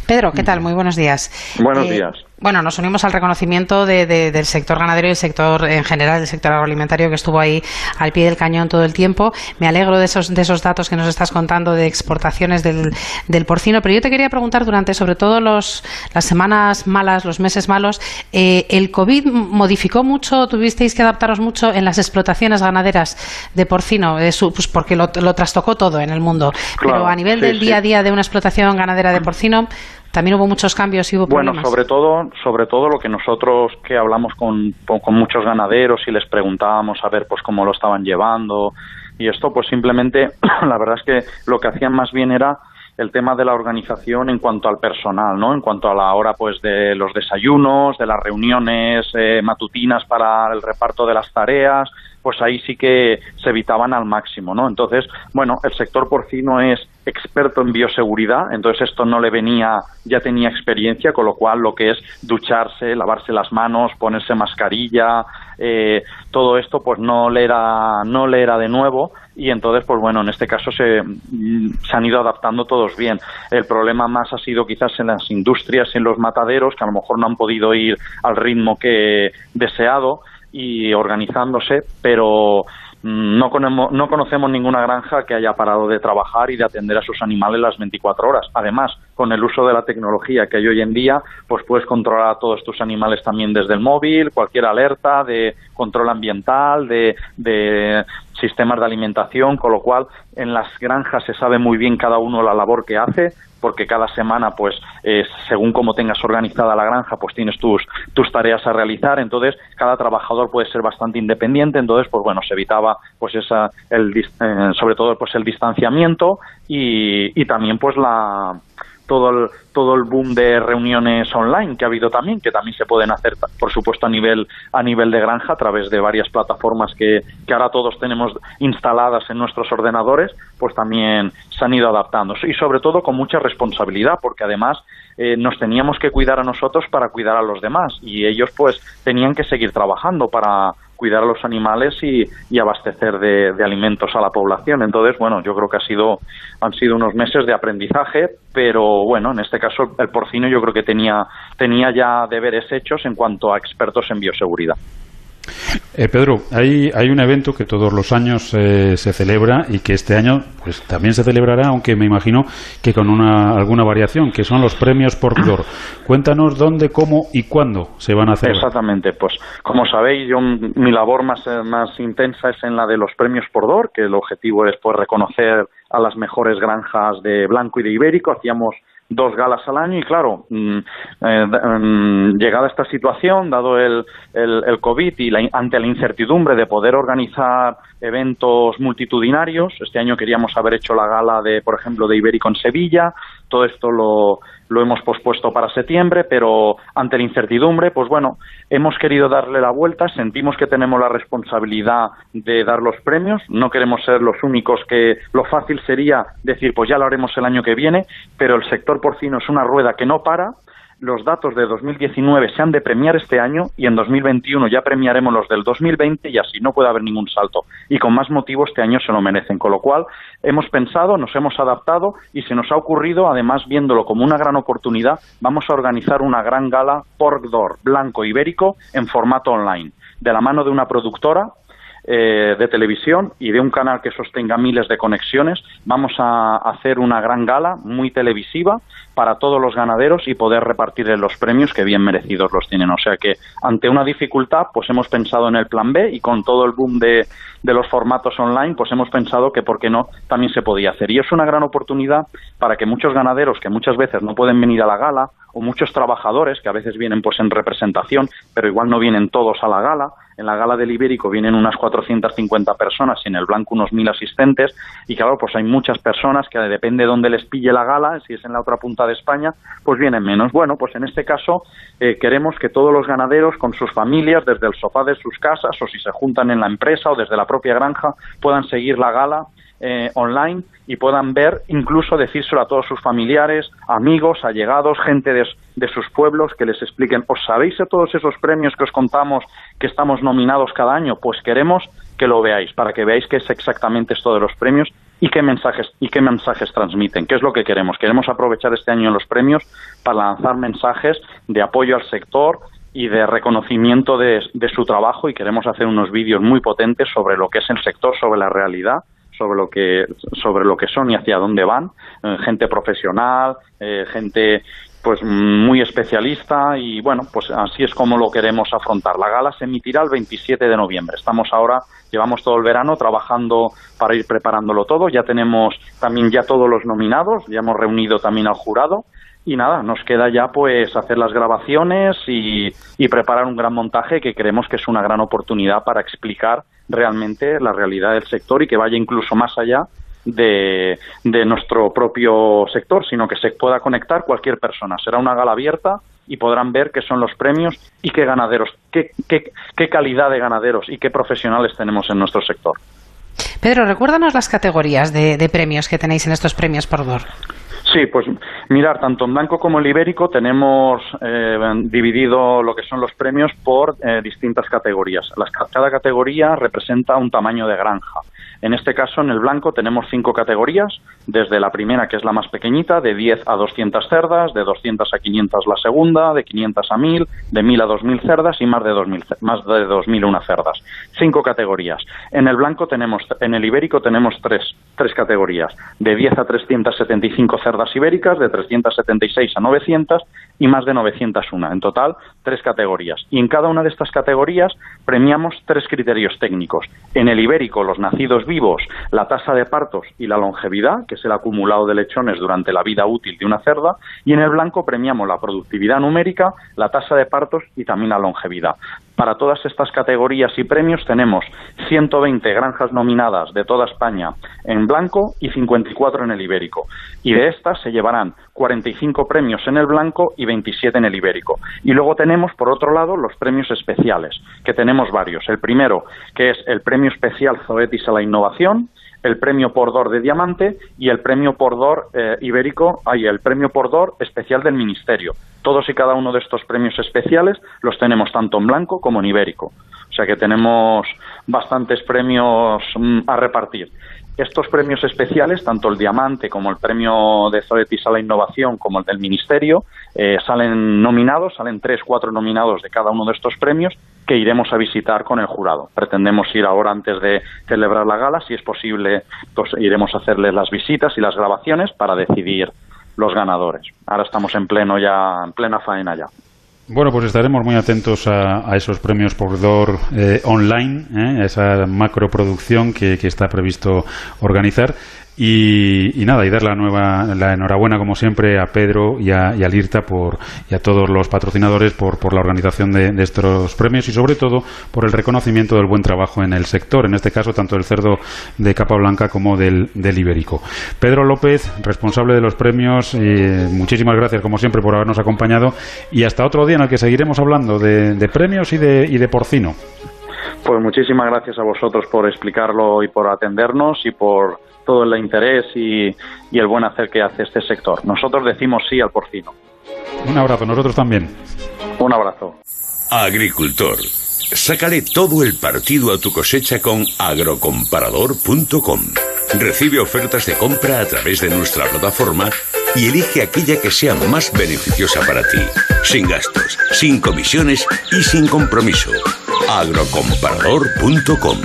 Pedro, ¿qué tal? Muy buenos días. Buenos eh, días bueno, nos unimos al reconocimiento de, de, del sector ganadero y el sector en general, del sector agroalimentario que estuvo ahí al pie del cañón todo el tiempo. Me alegro de esos, de esos datos que nos estás contando de exportaciones del, del porcino, pero yo te quería preguntar durante sobre todo los, las semanas malas, los meses malos, eh, ¿el COVID modificó mucho, tuvisteis que adaptaros mucho en las explotaciones ganaderas de porcino? De su, pues porque lo, lo, trastocó todo en el mundo, claro, pero a nivel sí, del día a día de una explotación ganadera de porcino, también hubo muchos cambios y hubo bueno, sobre todo, sobre todo lo que nosotros que hablamos con, con muchos ganaderos y les preguntábamos a ver pues cómo lo estaban llevando y esto pues simplemente la verdad es que lo que hacían más bien era el tema de la organización en cuanto al personal, ¿no? En cuanto a la hora, pues, de los desayunos, de las reuniones eh, matutinas para el reparto de las tareas, pues ahí sí que se evitaban al máximo, ¿no? Entonces, bueno, el sector porcino es experto en bioseguridad, entonces esto no le venía, ya tenía experiencia, con lo cual lo que es ducharse, lavarse las manos, ponerse mascarilla, eh, todo esto pues no le era, no le era de nuevo y entonces pues bueno, en este caso se, se han ido adaptando todos bien. El problema más ha sido quizás en las industrias, en los mataderos, que a lo mejor no han podido ir al ritmo que deseado y organizándose, pero no, conocemos, no conocemos ninguna granja que haya parado de trabajar y de atender a sus animales las 24 horas. Además, con el uso de la tecnología que hay hoy en día, pues puedes controlar a todos tus animales también desde el móvil, cualquier alerta de control ambiental, de, de sistemas de alimentación, con lo cual en las granjas se sabe muy bien cada uno la labor que hace, porque cada semana, pues, eh, según cómo tengas organizada la granja, pues tienes tus, tus tareas a realizar, entonces cada trabajador puede ser bastante independiente, entonces, pues bueno, se evitaba, pues esa, el, eh, sobre todo, pues el distanciamiento y, y también, pues la, todo el, todo el boom de reuniones online que ha habido también, que también se pueden hacer, por supuesto, a nivel, a nivel de granja, a través de varias plataformas que, que ahora todos tenemos instaladas en nuestros ordenadores, pues también se han ido adaptando. Y sobre todo con mucha responsabilidad, porque además eh, nos teníamos que cuidar a nosotros para cuidar a los demás. Y ellos, pues, tenían que seguir trabajando para cuidar a los animales y, abastecer de, alimentos a la población. Entonces, bueno, yo creo que ha sido, han sido unos meses de aprendizaje, pero bueno, en este caso el porcino yo creo que tenía, tenía ya deberes hechos en cuanto a expertos en bioseguridad. Eh, Pedro, hay, hay un evento que todos los años eh, se celebra y que este año pues también se celebrará, aunque me imagino que con una, alguna variación, que son los premios por Dor. Cuéntanos dónde, cómo y cuándo se van a hacer. Exactamente, pues como sabéis, yo mi labor más, eh, más intensa es en la de los premios por Dor, que el objetivo es pues reconocer a las mejores granjas de blanco y de ibérico. Hacíamos dos galas al año y claro, mm, eh, mm, llegada esta situación, dado el, el, COVID y la, ante la incertidumbre de poder organizar eventos multitudinarios, este año queríamos haber hecho la gala de, por ejemplo, de Ibérico en Sevilla, todo esto lo, lo hemos pospuesto para septiembre, pero ante la incertidumbre, pues bueno, hemos querido darle la vuelta, sentimos que tenemos la responsabilidad de dar los premios, no queremos ser los únicos que lo fácil sería decir, pues ya lo haremos el año que viene, pero el sector porcino es una rueda que no para, los datos de 2019 se han de premiar este año y en 2021 ya premiaremos los del 2020 y así no puede haber ningún salto. Y con más motivo este año se lo merecen. Con lo cual hemos pensado, nos hemos adaptado y se nos ha ocurrido, además viéndolo como una gran oportunidad, vamos a organizar una gran gala Pork Door blanco ibérico en formato online de la mano de una productora eh, de televisión y de un canal que sostenga miles de conexiones. Vamos a hacer una gran gala muy televisiva para todos los ganaderos y poder repartirles los premios que bien merecidos los tienen. O sea que ante una dificultad, pues hemos pensado en el plan B y con todo el boom de, de los formatos online, pues hemos pensado que por qué no también se podía hacer. Y es una gran oportunidad para que muchos ganaderos que muchas veces no pueden venir a la gala o muchos trabajadores que a veces vienen pues en representación, pero igual no vienen todos a la gala, en la gala del Ibérico vienen unas 450 personas y en el Blanco unos 1.000 asistentes y claro, pues hay muchas personas que depende de dónde les pille la gala, si es en la otra punta de España, pues vienen menos. Bueno, pues en este caso eh, queremos que todos los ganaderos con sus familias, desde el sofá de sus casas o si se juntan en la empresa o desde la propia granja, puedan seguir la gala eh, online y puedan ver, incluso decírselo a todos sus familiares, amigos, allegados, gente de, sus pueblos, que les expliquen, ¿os sabéis de todos esos premios que os contamos que estamos nominados cada año? Pues queremos que lo veáis, para que veáis qué es exactamente esto de los premios y qué mensajes, y qué mensajes transmiten, qué es lo que queremos. Queremos aprovechar este año los premios para lanzar mensajes de apoyo al sector, y de reconocimiento de, de, su trabajo y queremos hacer unos vídeos muy potentes sobre lo que es el sector, sobre la realidad sobre lo que sobre lo que son y hacia dónde van eh, gente profesional eh, gente pues muy especialista y bueno pues así es como lo queremos afrontar. La gala se emitirá el 27 de noviembre. Estamos ahora llevamos todo el verano trabajando para ir preparándolo todo. Ya tenemos también ya todos los nominados. Ya hemos reunido también al jurado y nada, nos queda ya pues hacer las grabaciones y, y, preparar un gran montaje que creemos que es una gran oportunidad para explicar realmente la realidad del sector y que vaya incluso más allá de, de nuestro propio sector, sino que se pueda conectar cualquier persona. Será una gala abierta y podrán ver qué son los premios y qué ganaderos, qué, qué, qué calidad de ganaderos y qué profesionales tenemos en nuestro sector. Pedro, recuérdanos las categorías de, de premios que tenéis en estos premios por DOR. Sí, pues mirar, tanto en blanco como en ibérico tenemos eh, dividido lo que son los premios por eh, distintas categorías. Las, cada categoría representa un tamaño de granja. En este caso, en el blanco tenemos cinco categorías, desde la primera, que es la más pequeñita, de 10 a 200 cerdas, de 200 a 500 la segunda, de 500 a 1000, de 1000 a 2000 cerdas y más de 2000, más de 2001 cerdas. Cinco categorías. En el blanco tenemos, en el ibérico tenemos tres, tres categorías, de 10 a 375 cerdas ibéricas, de 376 a 900 y más de 901. En total, tres categorías. Y en cada una de estas categorías premiamos tres criterios técnicos. En el ibérico, los nacidos vivos, la tasa de partos y la longevidad, que es el acumulado de lechones durante la vida útil de una cerda. Y en el blanco premiamos la productividad numérica, la tasa de partos y también la longevidad. Para todas estas categorías y premios tenemos 120 granjas nominadas de toda España en blanco y 54 en el ibérico. Y de estas se llevarán 45 premios en el blanco y 27 en el ibérico. Y luego tenemos, por otro lado, los premios especiales, que tenemos varios. El primero, que es el premio especial Zoetis a la innovación, el premio Pordor de Diamante y el premio Pordor eh, Ibérico, ay, el premio Pordor especial del Ministerio. Todos y cada uno de estos premios especiales los tenemos tanto en blanco como en ibérico. O sea que tenemos bastantes premios mm, a repartir. Estos premios especiales, tanto el Diamante como el premio de Zoetis a la Innovación como el del Ministerio, eh, salen nominados, salen tres, cuatro nominados de cada uno de estos premios que iremos a visitar con el jurado. Pretendemos ir ahora antes de celebrar la gala, si es posible, pues iremos a hacerles las visitas y las grabaciones para decidir los ganadores. Ahora estamos en pleno ya, en plena faena ya. Bueno, pues estaremos muy atentos a, esos premios por eh, online, eh, a esa macroproducción que, que está previsto organizar. Y, nada, y dar la nueva, la enhorabuena como siempre a Pedro y a, y Lirta por, y a todos los patrocinadores por, por la organización de, estos premios y sobre todo por el reconocimiento del buen trabajo en el sector, en este caso tanto del cerdo de capa blanca como del, del ibérico. Pedro López, responsable de los premios, eh, muchísimas gracias como siempre por habernos acompañado y hasta otro día en el que seguiremos hablando de, de premios y de, y de porcino. Pues muchísimas gracias a vosotros por explicarlo y por atendernos y por todo el interés y, y el buen hacer que hace este sector. Nosotros decimos sí al porcino. Un abrazo, nosotros también. Un abrazo. Agricultor. Sácale todo el partido a tu cosecha con agrocomparador.com. Recibe ofertas de compra a través de nuestra plataforma y elige aquella que sea más beneficiosa para ti, sin gastos, sin comisiones y sin compromiso. agrocomparador.com.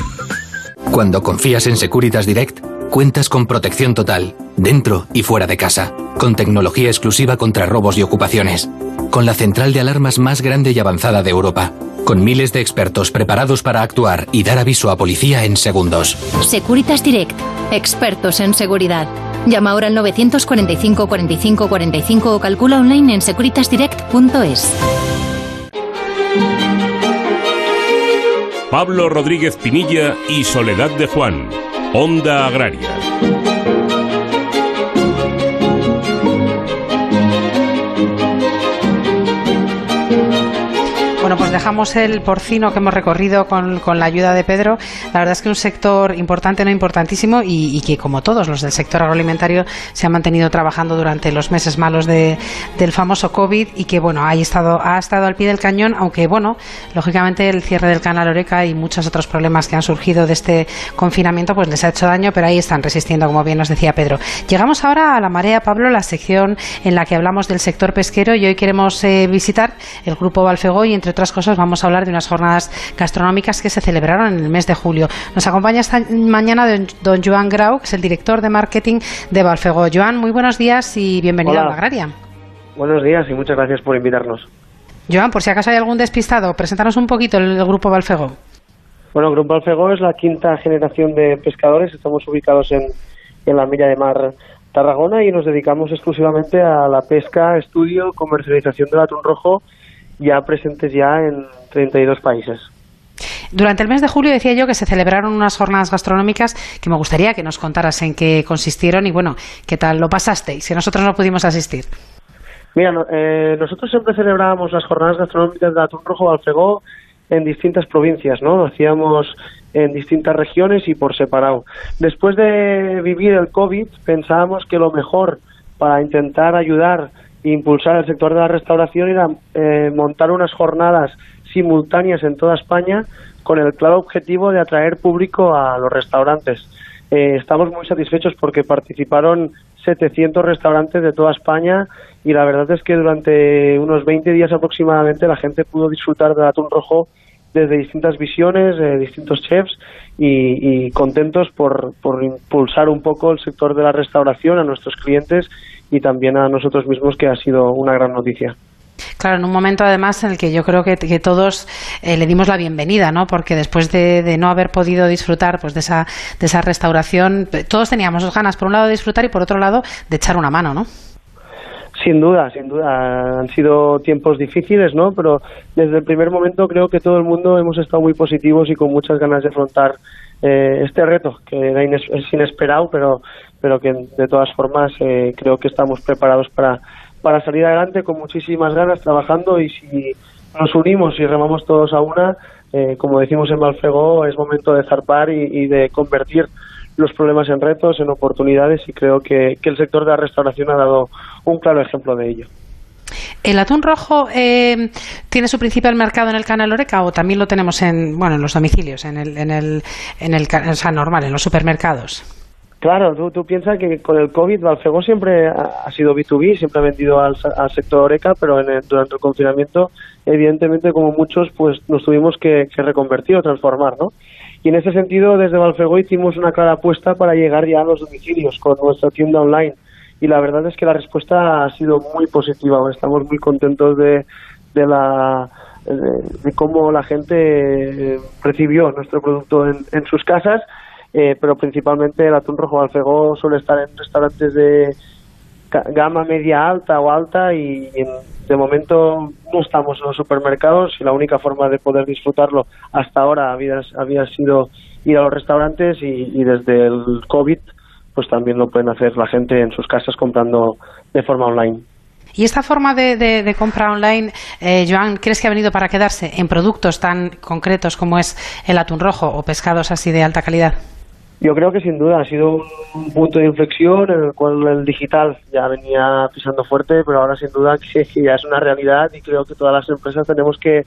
Cuando confías en Securitas Direct, cuentas con protección total, dentro y fuera de casa, con tecnología exclusiva contra robos y ocupaciones, con la central de alarmas más grande y avanzada de Europa, con miles de expertos preparados para actuar y dar aviso a policía en segundos. Securitas Direct, expertos en seguridad. Llama ahora al 945 45 45 o calcula online en securitasdirect.es. Pablo Rodríguez Pinilla y Soledad de Juan Onda Agraria. Pues dejamos el porcino que hemos recorrido con, la ayuda de Pedro. La verdad es que un sector importante, no importantísimo, y, que como todos los del sector agroalimentario se ha mantenido trabajando durante los meses malos de, del famoso COVID y que bueno, ha estado, al pie del cañón, aunque bueno, lógicamente el cierre del canal Oreca y muchos otros problemas que han surgido de este confinamiento pues les ha hecho daño, pero ahí están resistiendo, como bien nos decía Pedro. Llegamos ahora a la marea, Pablo, la sección en la que hablamos del sector pesquero y hoy queremos eh, visitar el grupo Balfego y entre otras cosas, vamos a hablar de unas jornadas gastronómicas que se celebraron en el mes de julio. Nos acompaña esta mañana don, Joan Grau, que es el director de marketing de Balfego. Joan, muy buenos días y bienvenido a la Agraria. Buenos días y muchas gracias por invitarnos. Joan, por si acaso hay algún despistado, preséntanos un poquito el, grupo Balfego. Bueno, el grupo Balfego es la quinta generación de pescadores. Estamos ubicados en, en la milla de mar Tarragona y nos dedicamos exclusivamente a la pesca, estudio, comercialización del atún rojo ya presentes ya en 32 países. Durante el mes de julio decía yo que se celebraron unas jornadas gastronómicas que me gustaría que nos contaras en qué consistieron y bueno, qué tal lo pasasteis, si nosotros no pudimos asistir. Mira, eh, nosotros siempre celebrábamos las jornadas gastronómicas de Atún Rojo Balfegó en distintas provincias, ¿no? Lo hacíamos en distintas regiones y por separado. Después de vivir el COVID, pensábamos que lo mejor para intentar ayudar impulsar el sector de la restauración y eh, montar unas jornadas simultáneas en toda España con el claro objetivo de atraer público a los restaurantes. Eh, estamos muy satisfechos porque participaron 700 restaurantes de toda España y la verdad es que durante unos 20 días aproximadamente la gente pudo disfrutar del atún rojo desde distintas visiones, de distintos chefs y, y contentos por, por impulsar un poco el sector de la restauración a nuestros clientes y también a nosotros mismos, que ha sido una gran noticia. Claro, en un momento además en el que yo creo que, todos eh, le dimos la bienvenida, ¿no? Porque después de, no haber podido disfrutar pues de esa, de esa restauración, todos teníamos ganas, por un lado, de disfrutar y por otro lado, de echar una mano, ¿no? Sin duda, sin duda. Han sido tiempos difíciles, ¿no? Pero desde el primer momento creo que todo el mundo hemos estado muy positivos y con muchas ganas de afrontar eh, este reto, que es inesperado, pero pero que de todas formas eh, creo que estamos preparados para, para salir adelante con muchísimas ganas trabajando y si nos unimos y remamos todos a una, eh, como decimos en Malfego, es momento de zarpar y, de convertir los problemas en retos, en oportunidades y creo que, que el sector de la restauración ha dado un claro ejemplo de ello. ¿El atún rojo eh, tiene su principal mercado en el canal Oreca o también lo tenemos en, bueno, en los domicilios, en el, en el, en el, o normal, en los supermercados? Claro, tú, piensas que con el COVID Valfego siempre ha, sido B2B, siempre ha vendido al, sector Oreca, pero en durante el confinamiento, evidentemente, como muchos, pues nos tuvimos que, reconvertir o transformar, ¿no? Y en ese sentido, desde Valfego hicimos una clara apuesta para llegar ya a los domicilios con nuestra tienda online. Y la verdad es que la respuesta ha sido muy positiva. Estamos muy contentos de, la de, cómo la gente recibió nuestro producto en, en sus casas eh, pero principalmente el atún rojo alfegó suele estar en restaurantes de gama media alta o alta y, de momento no estamos en los supermercados y la única forma de poder disfrutarlo hasta ahora había, había sido ir a los restaurantes y, desde el COVID pues también lo pueden hacer la gente en sus casas comprando de forma online. ¿Y esta forma de, compra online, eh, Joan, crees que ha venido para quedarse en productos tan concretos como es el atún rojo o pescados así de alta calidad? Yo creo que sin duda ha sido un punto de inflexión en el cual el digital ya venía pisando fuerte, pero ahora sin duda que ya es una realidad y creo que todas las empresas tenemos que,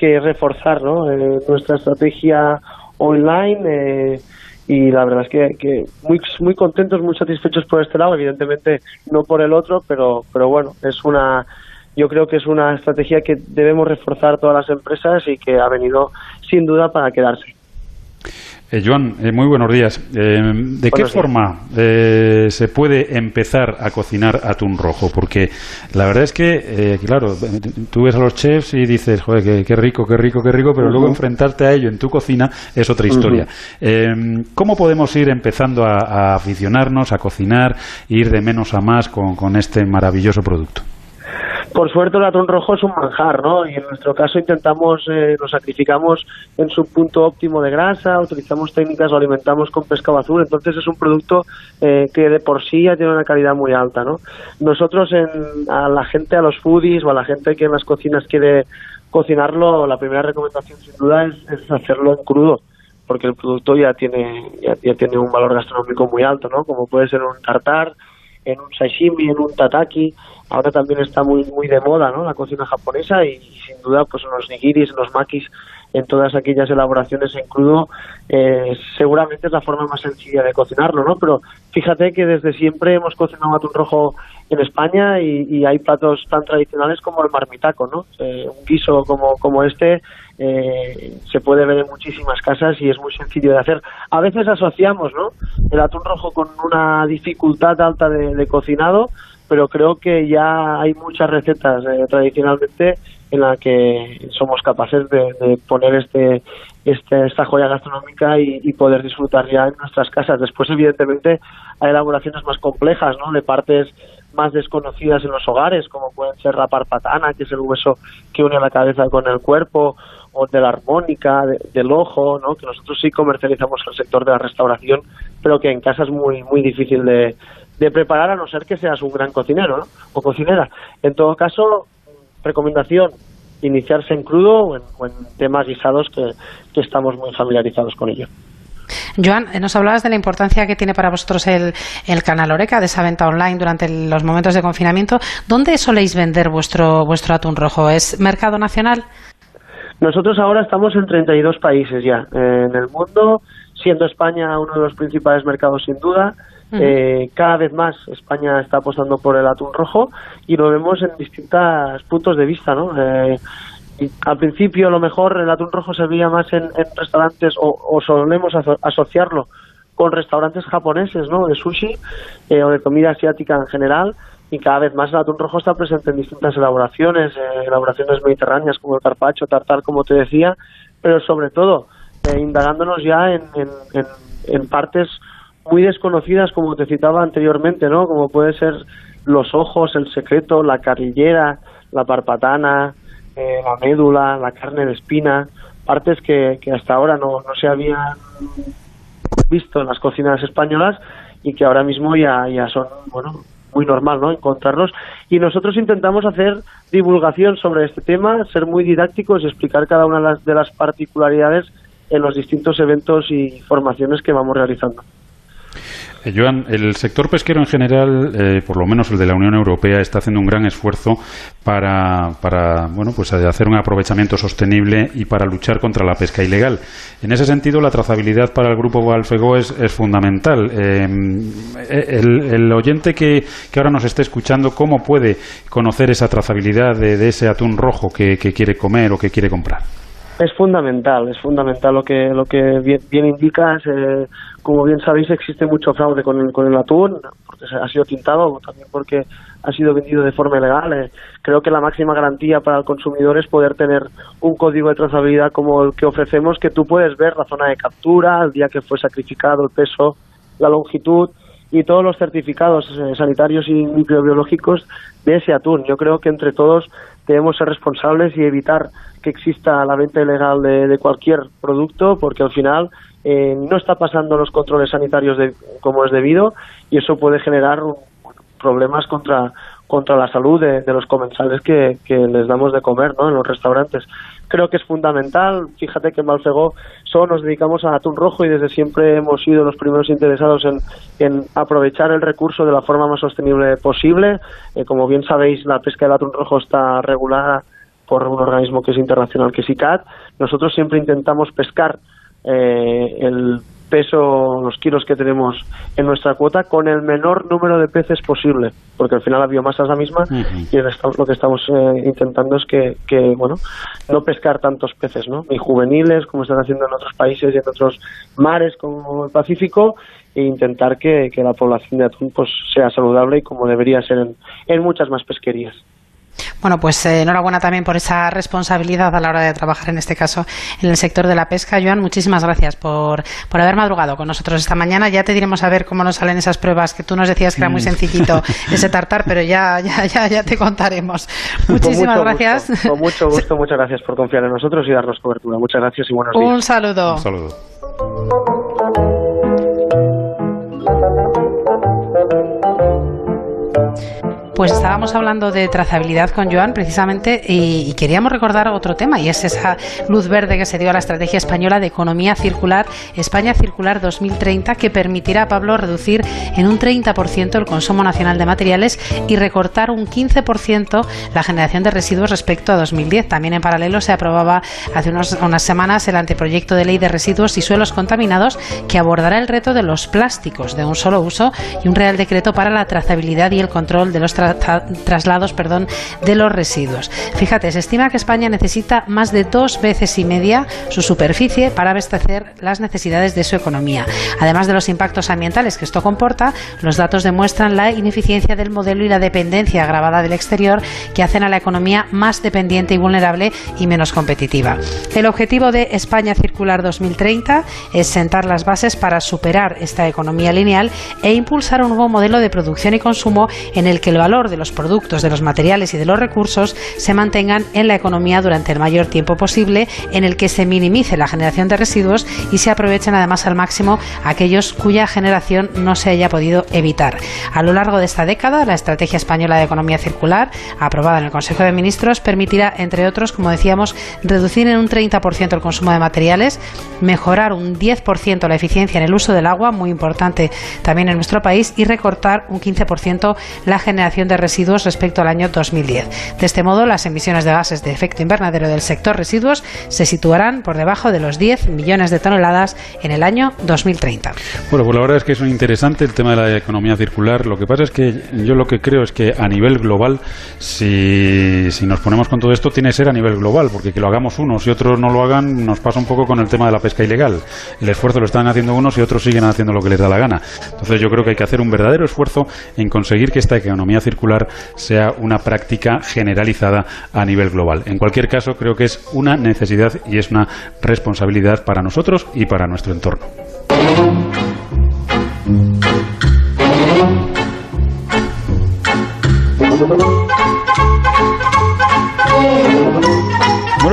reforzar ¿no? Eh, nuestra estrategia online eh, y la verdad es que, muy, muy contentos, muy satisfechos por este lado, evidentemente no por el otro, pero, pero bueno, es una yo creo que es una estrategia que debemos reforzar todas las empresas y que ha venido sin duda para quedarse. Eh, Joan, eh, muy buenos días. Eh, ¿De qué forma se puede empezar a cocinar atún rojo? Porque la verdad es que, claro, tú ves a los chefs y dices, joder, qué, rico, qué rico, qué rico, pero luego enfrentarte a ello en tu cocina es otra historia. ¿Cómo podemos ir empezando a, aficionarnos, a cocinar, ir de menos a más con este maravilloso producto? Por suerte el atún rojo es un manjar, ¿no? Y en nuestro caso intentamos, eh, lo sacrificamos en su punto óptimo de grasa, utilizamos técnicas, lo alimentamos con pescado azul, entonces es un producto eh, que de por sí ya tiene una calidad muy alta, ¿no? Nosotros en, a la gente, a los foodies o a la gente que en las cocinas quiere cocinarlo, la primera recomendación sin duda es, hacerlo en crudo porque el producto ya tiene ya, ya, tiene un valor gastronómico muy alto, ¿no? Como puede ser un tartar, en un sashimi, en un tataki, ahora también está muy muy de moda ¿no? la cocina japonesa y, sin duda pues en los nigiris, en los makis, en todas aquellas elaboraciones en crudo, eh, seguramente es la forma más sencilla de cocinarlo, ¿no? Pero fíjate que desde siempre hemos cocinado atún rojo en España y, hay platos tan tradicionales como el marmitaco, ¿no? Eh, un guiso como, como este eh, se puede ver en muchísimas casas y es muy sencillo de hacer. A veces asociamos, ¿no? El atún rojo con una dificultad alta de cocinado, pero creo que ya hay muchas recetas eh, tradicionalmente en las que somos capaces de, poner este, este, esta joya gastronómica y, poder disfrutar ya en nuestras casas. Después, evidentemente, hay elaboraciones más complejas, ¿no? De partes más desconocidas en los hogares, como pueden ser la parpatana, que es el hueso que une la cabeza con el cuerpo, o de la armónica, del ojo, ¿no? que nosotros sí comercializamos el sector de la restauración, pero que en casa es muy, muy difícil de, de preparar a no ser que seas un gran cocinero ¿no? o cocinera. En todo caso, recomendación, iniciarse en crudo o en, temas guisados que, estamos muy familiarizados con ello. Joan, nos hablabas de la importancia que tiene para vosotros el, el, canal Oreca, de esa venta online durante los momentos de confinamiento. ¿Dónde soléis vender vuestro, vuestro atún rojo? ¿Es mercado nacional? Nosotros ahora estamos en 32 países ya en el mundo, siendo España uno de los principales mercados sin duda. Eh, cada vez más España está apostando por el atún rojo y lo vemos en distintos puntos de vista, ¿no? Eh, al principio a lo mejor el atún rojo se más en, restaurantes o, solemos asociarlo con restaurantes japoneses, ¿no? De sushi eh, o de comida asiática en general y cada vez más el atún rojo está presente en distintas elaboraciones, elaboraciones mediterráneas como el carpaccio, tartar, como te decía, pero sobre todo indagándonos ya en partes muy desconocidas, como te citaba anteriormente, ¿no? Como puede ser los ojos, el secreto, la carrillera, la parpatana, eh, la médula, la carne de espina, partes que, que hasta ahora no, no se habían visto en las cocinas españolas y que ahora mismo ya, ya son, bueno, muy normal, ¿no? Encontrarlos. Y nosotros intentamos hacer divulgación sobre este tema, ser muy didácticos y explicar cada una de las, de las particularidades en los distintos eventos y formaciones que vamos realizando. Eh, Joan, el sector pesquero en general, eh, por lo menos el de la Unión Europea, está haciendo un gran esfuerzo para, bueno, pues hacer un aprovechamiento sostenible y para luchar contra la pesca ilegal. En ese sentido, la trazabilidad para el grupo Balfego es, es fundamental. Eh, el, oyente que, ahora nos esté escuchando, ¿cómo puede conocer esa trazabilidad de, ese atún rojo que, quiere comer o que quiere comprar? Es fundamental, es fundamental lo que lo que bien, bien indicas. Eh, como bien sabéis, existe mucho fraude con el, con el atún, porque ha sido tintado, también porque ha sido vendido de forma ilegal. Eh, creo que la máxima garantía para el consumidor es poder tener un código de trazabilidad como el que ofrecemos, que tú puedes ver la zona de captura, el día que fue sacrificado, el peso, la longitud y todos los certificados eh, sanitarios y microbiológicos de ese atún. Yo creo que entre todos debemos ser responsables y evitar que exista la venta ilegal de, de cualquier producto, porque al final eh, no está pasando los controles sanitarios de, como es debido y eso puede generar problemas contra contra la salud de, los comensales que, que, les damos de comer ¿no? en los restaurantes. Creo que es fundamental. Fíjate que en Malfegó solo nos dedicamos a atún rojo y desde siempre hemos sido los primeros interesados en, en aprovechar el recurso de la forma más sostenible posible. Eh, como bien sabéis, la pesca del atún rojo está regulada por un organismo que es internacional, que es ICAT. Nosotros siempre intentamos pescar eh, el peso, los kilos que tenemos en nuestra cuota con el menor número de peces posible, porque al final la biomasa es la misma uh -huh. y lo que estamos eh, intentando es que, que, bueno, no pescar tantos peces, ¿no? Ni juveniles, como están haciendo en otros países y en otros mares como el Pacífico, e intentar que, que la población de atún pues sea saludable y como debería ser en, en muchas más pesquerías. Bueno, pues eh, enhorabuena también por esa responsabilidad a la hora de trabajar, en este caso, en el sector de la pesca. Joan, muchísimas gracias por, por haber madrugado con nosotros esta mañana. Ya te diremos a ver cómo nos salen esas pruebas, que tú nos decías que era muy sencillito ese tartar, pero ya, ya, ya, ya te contaremos. Muchísimas con gracias. Gusto, con mucho gusto, muchas gracias por confiar en nosotros y darnos cobertura. Muchas gracias y buenos días. Un saludo. Un saludo. Pues estábamos hablando de trazabilidad con Joan precisamente y, queríamos recordar otro tema y es esa luz verde que se dio a la estrategia española de economía circular España Circular 2030 que permitirá a Pablo reducir en un 30% el consumo nacional de materiales y recortar un 15% la generación de residuos respecto a 2010. También en paralelo se aprobaba hace unas semanas el anteproyecto de ley de residuos y suelos contaminados que abordará el reto de los plásticos de un solo uso y un real decreto para la trazabilidad y el control de los tra traslados perdón, de los residuos. Fíjate, se estima que España necesita más de dos veces y media su superficie para abastecer las necesidades de su economía. Además de los impactos ambientales que esto comporta, los datos demuestran la ineficiencia del modelo y la dependencia agravada del exterior que hacen a la economía más dependiente y vulnerable y menos competitiva. El objetivo de España Circular 2030 es sentar las bases para superar esta economía lineal e impulsar un nuevo modelo de producción y consumo en el que el valor de los productos, de los materiales y de los recursos se mantengan en la economía durante el mayor tiempo posible, en el que se minimice la generación de residuos y se aprovechen además al máximo aquellos cuya generación no se haya podido evitar. A lo largo de esta década, la Estrategia Española de Economía Circular, aprobada en el Consejo de Ministros, permitirá, entre otros, como decíamos, reducir en un 30% el consumo de materiales, mejorar un 10% la eficiencia en el uso del agua, muy importante también en nuestro país, y recortar un 15% la generación de residuos respecto al año 2010. De este modo, las emisiones de gases de efecto invernadero del sector residuos se situarán por debajo de los 10 millones de toneladas en el año 2030. Bueno, pues la verdad es que es interesante el tema de la economía circular. Lo que pasa es que yo lo que creo es que a nivel global, si, si nos ponemos con todo esto, tiene que ser a nivel global, porque que lo hagamos unos y otros no lo hagan, nos pasa un poco con el tema de la pesca ilegal. El esfuerzo lo están haciendo unos y otros siguen haciendo lo que les da la gana. Entonces yo creo que hay que hacer un verdadero esfuerzo en conseguir que esta economía circular sea una práctica generalizada a nivel global. En cualquier caso, creo que es una necesidad y es una responsabilidad para nosotros y para nuestro entorno.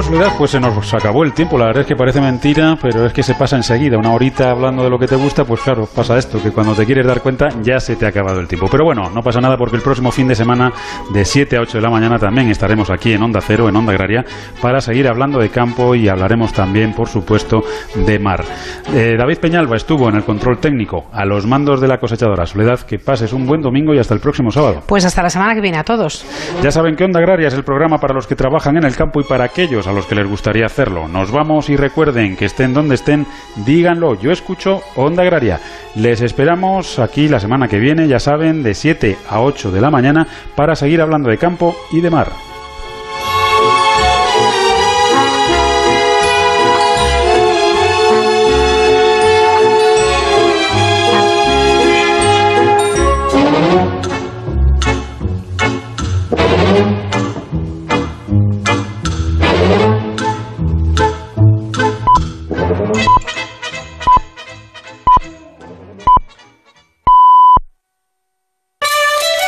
Soledad, pues se nos acabó el tiempo. La verdad es que parece mentira, pero es que se pasa enseguida. Una horita hablando de lo que te gusta, pues claro, pasa esto, que cuando te quieres dar cuenta ya se te ha acabado el tiempo. Pero bueno, no pasa nada porque el próximo fin de semana, de 7 a 8 de la mañana, también estaremos aquí en Onda Cero, en Onda Agraria, para seguir hablando de campo y hablaremos también, por supuesto, de mar. Eh, David Peñalba estuvo en el control técnico a los mandos de la cosechadora. Soledad, que pases un buen domingo y hasta el próximo sábado. Pues hasta la semana que viene a todos. Ya saben que Onda Agraria es el programa para los que trabajan en el campo y para aquellos a los que les gustaría hacerlo. Nos vamos y recuerden que estén donde estén, díganlo. Yo escucho Onda Agraria. Les esperamos aquí la semana que viene, ya saben, de 7 a 8 de la mañana para seguir hablando de campo y de mar.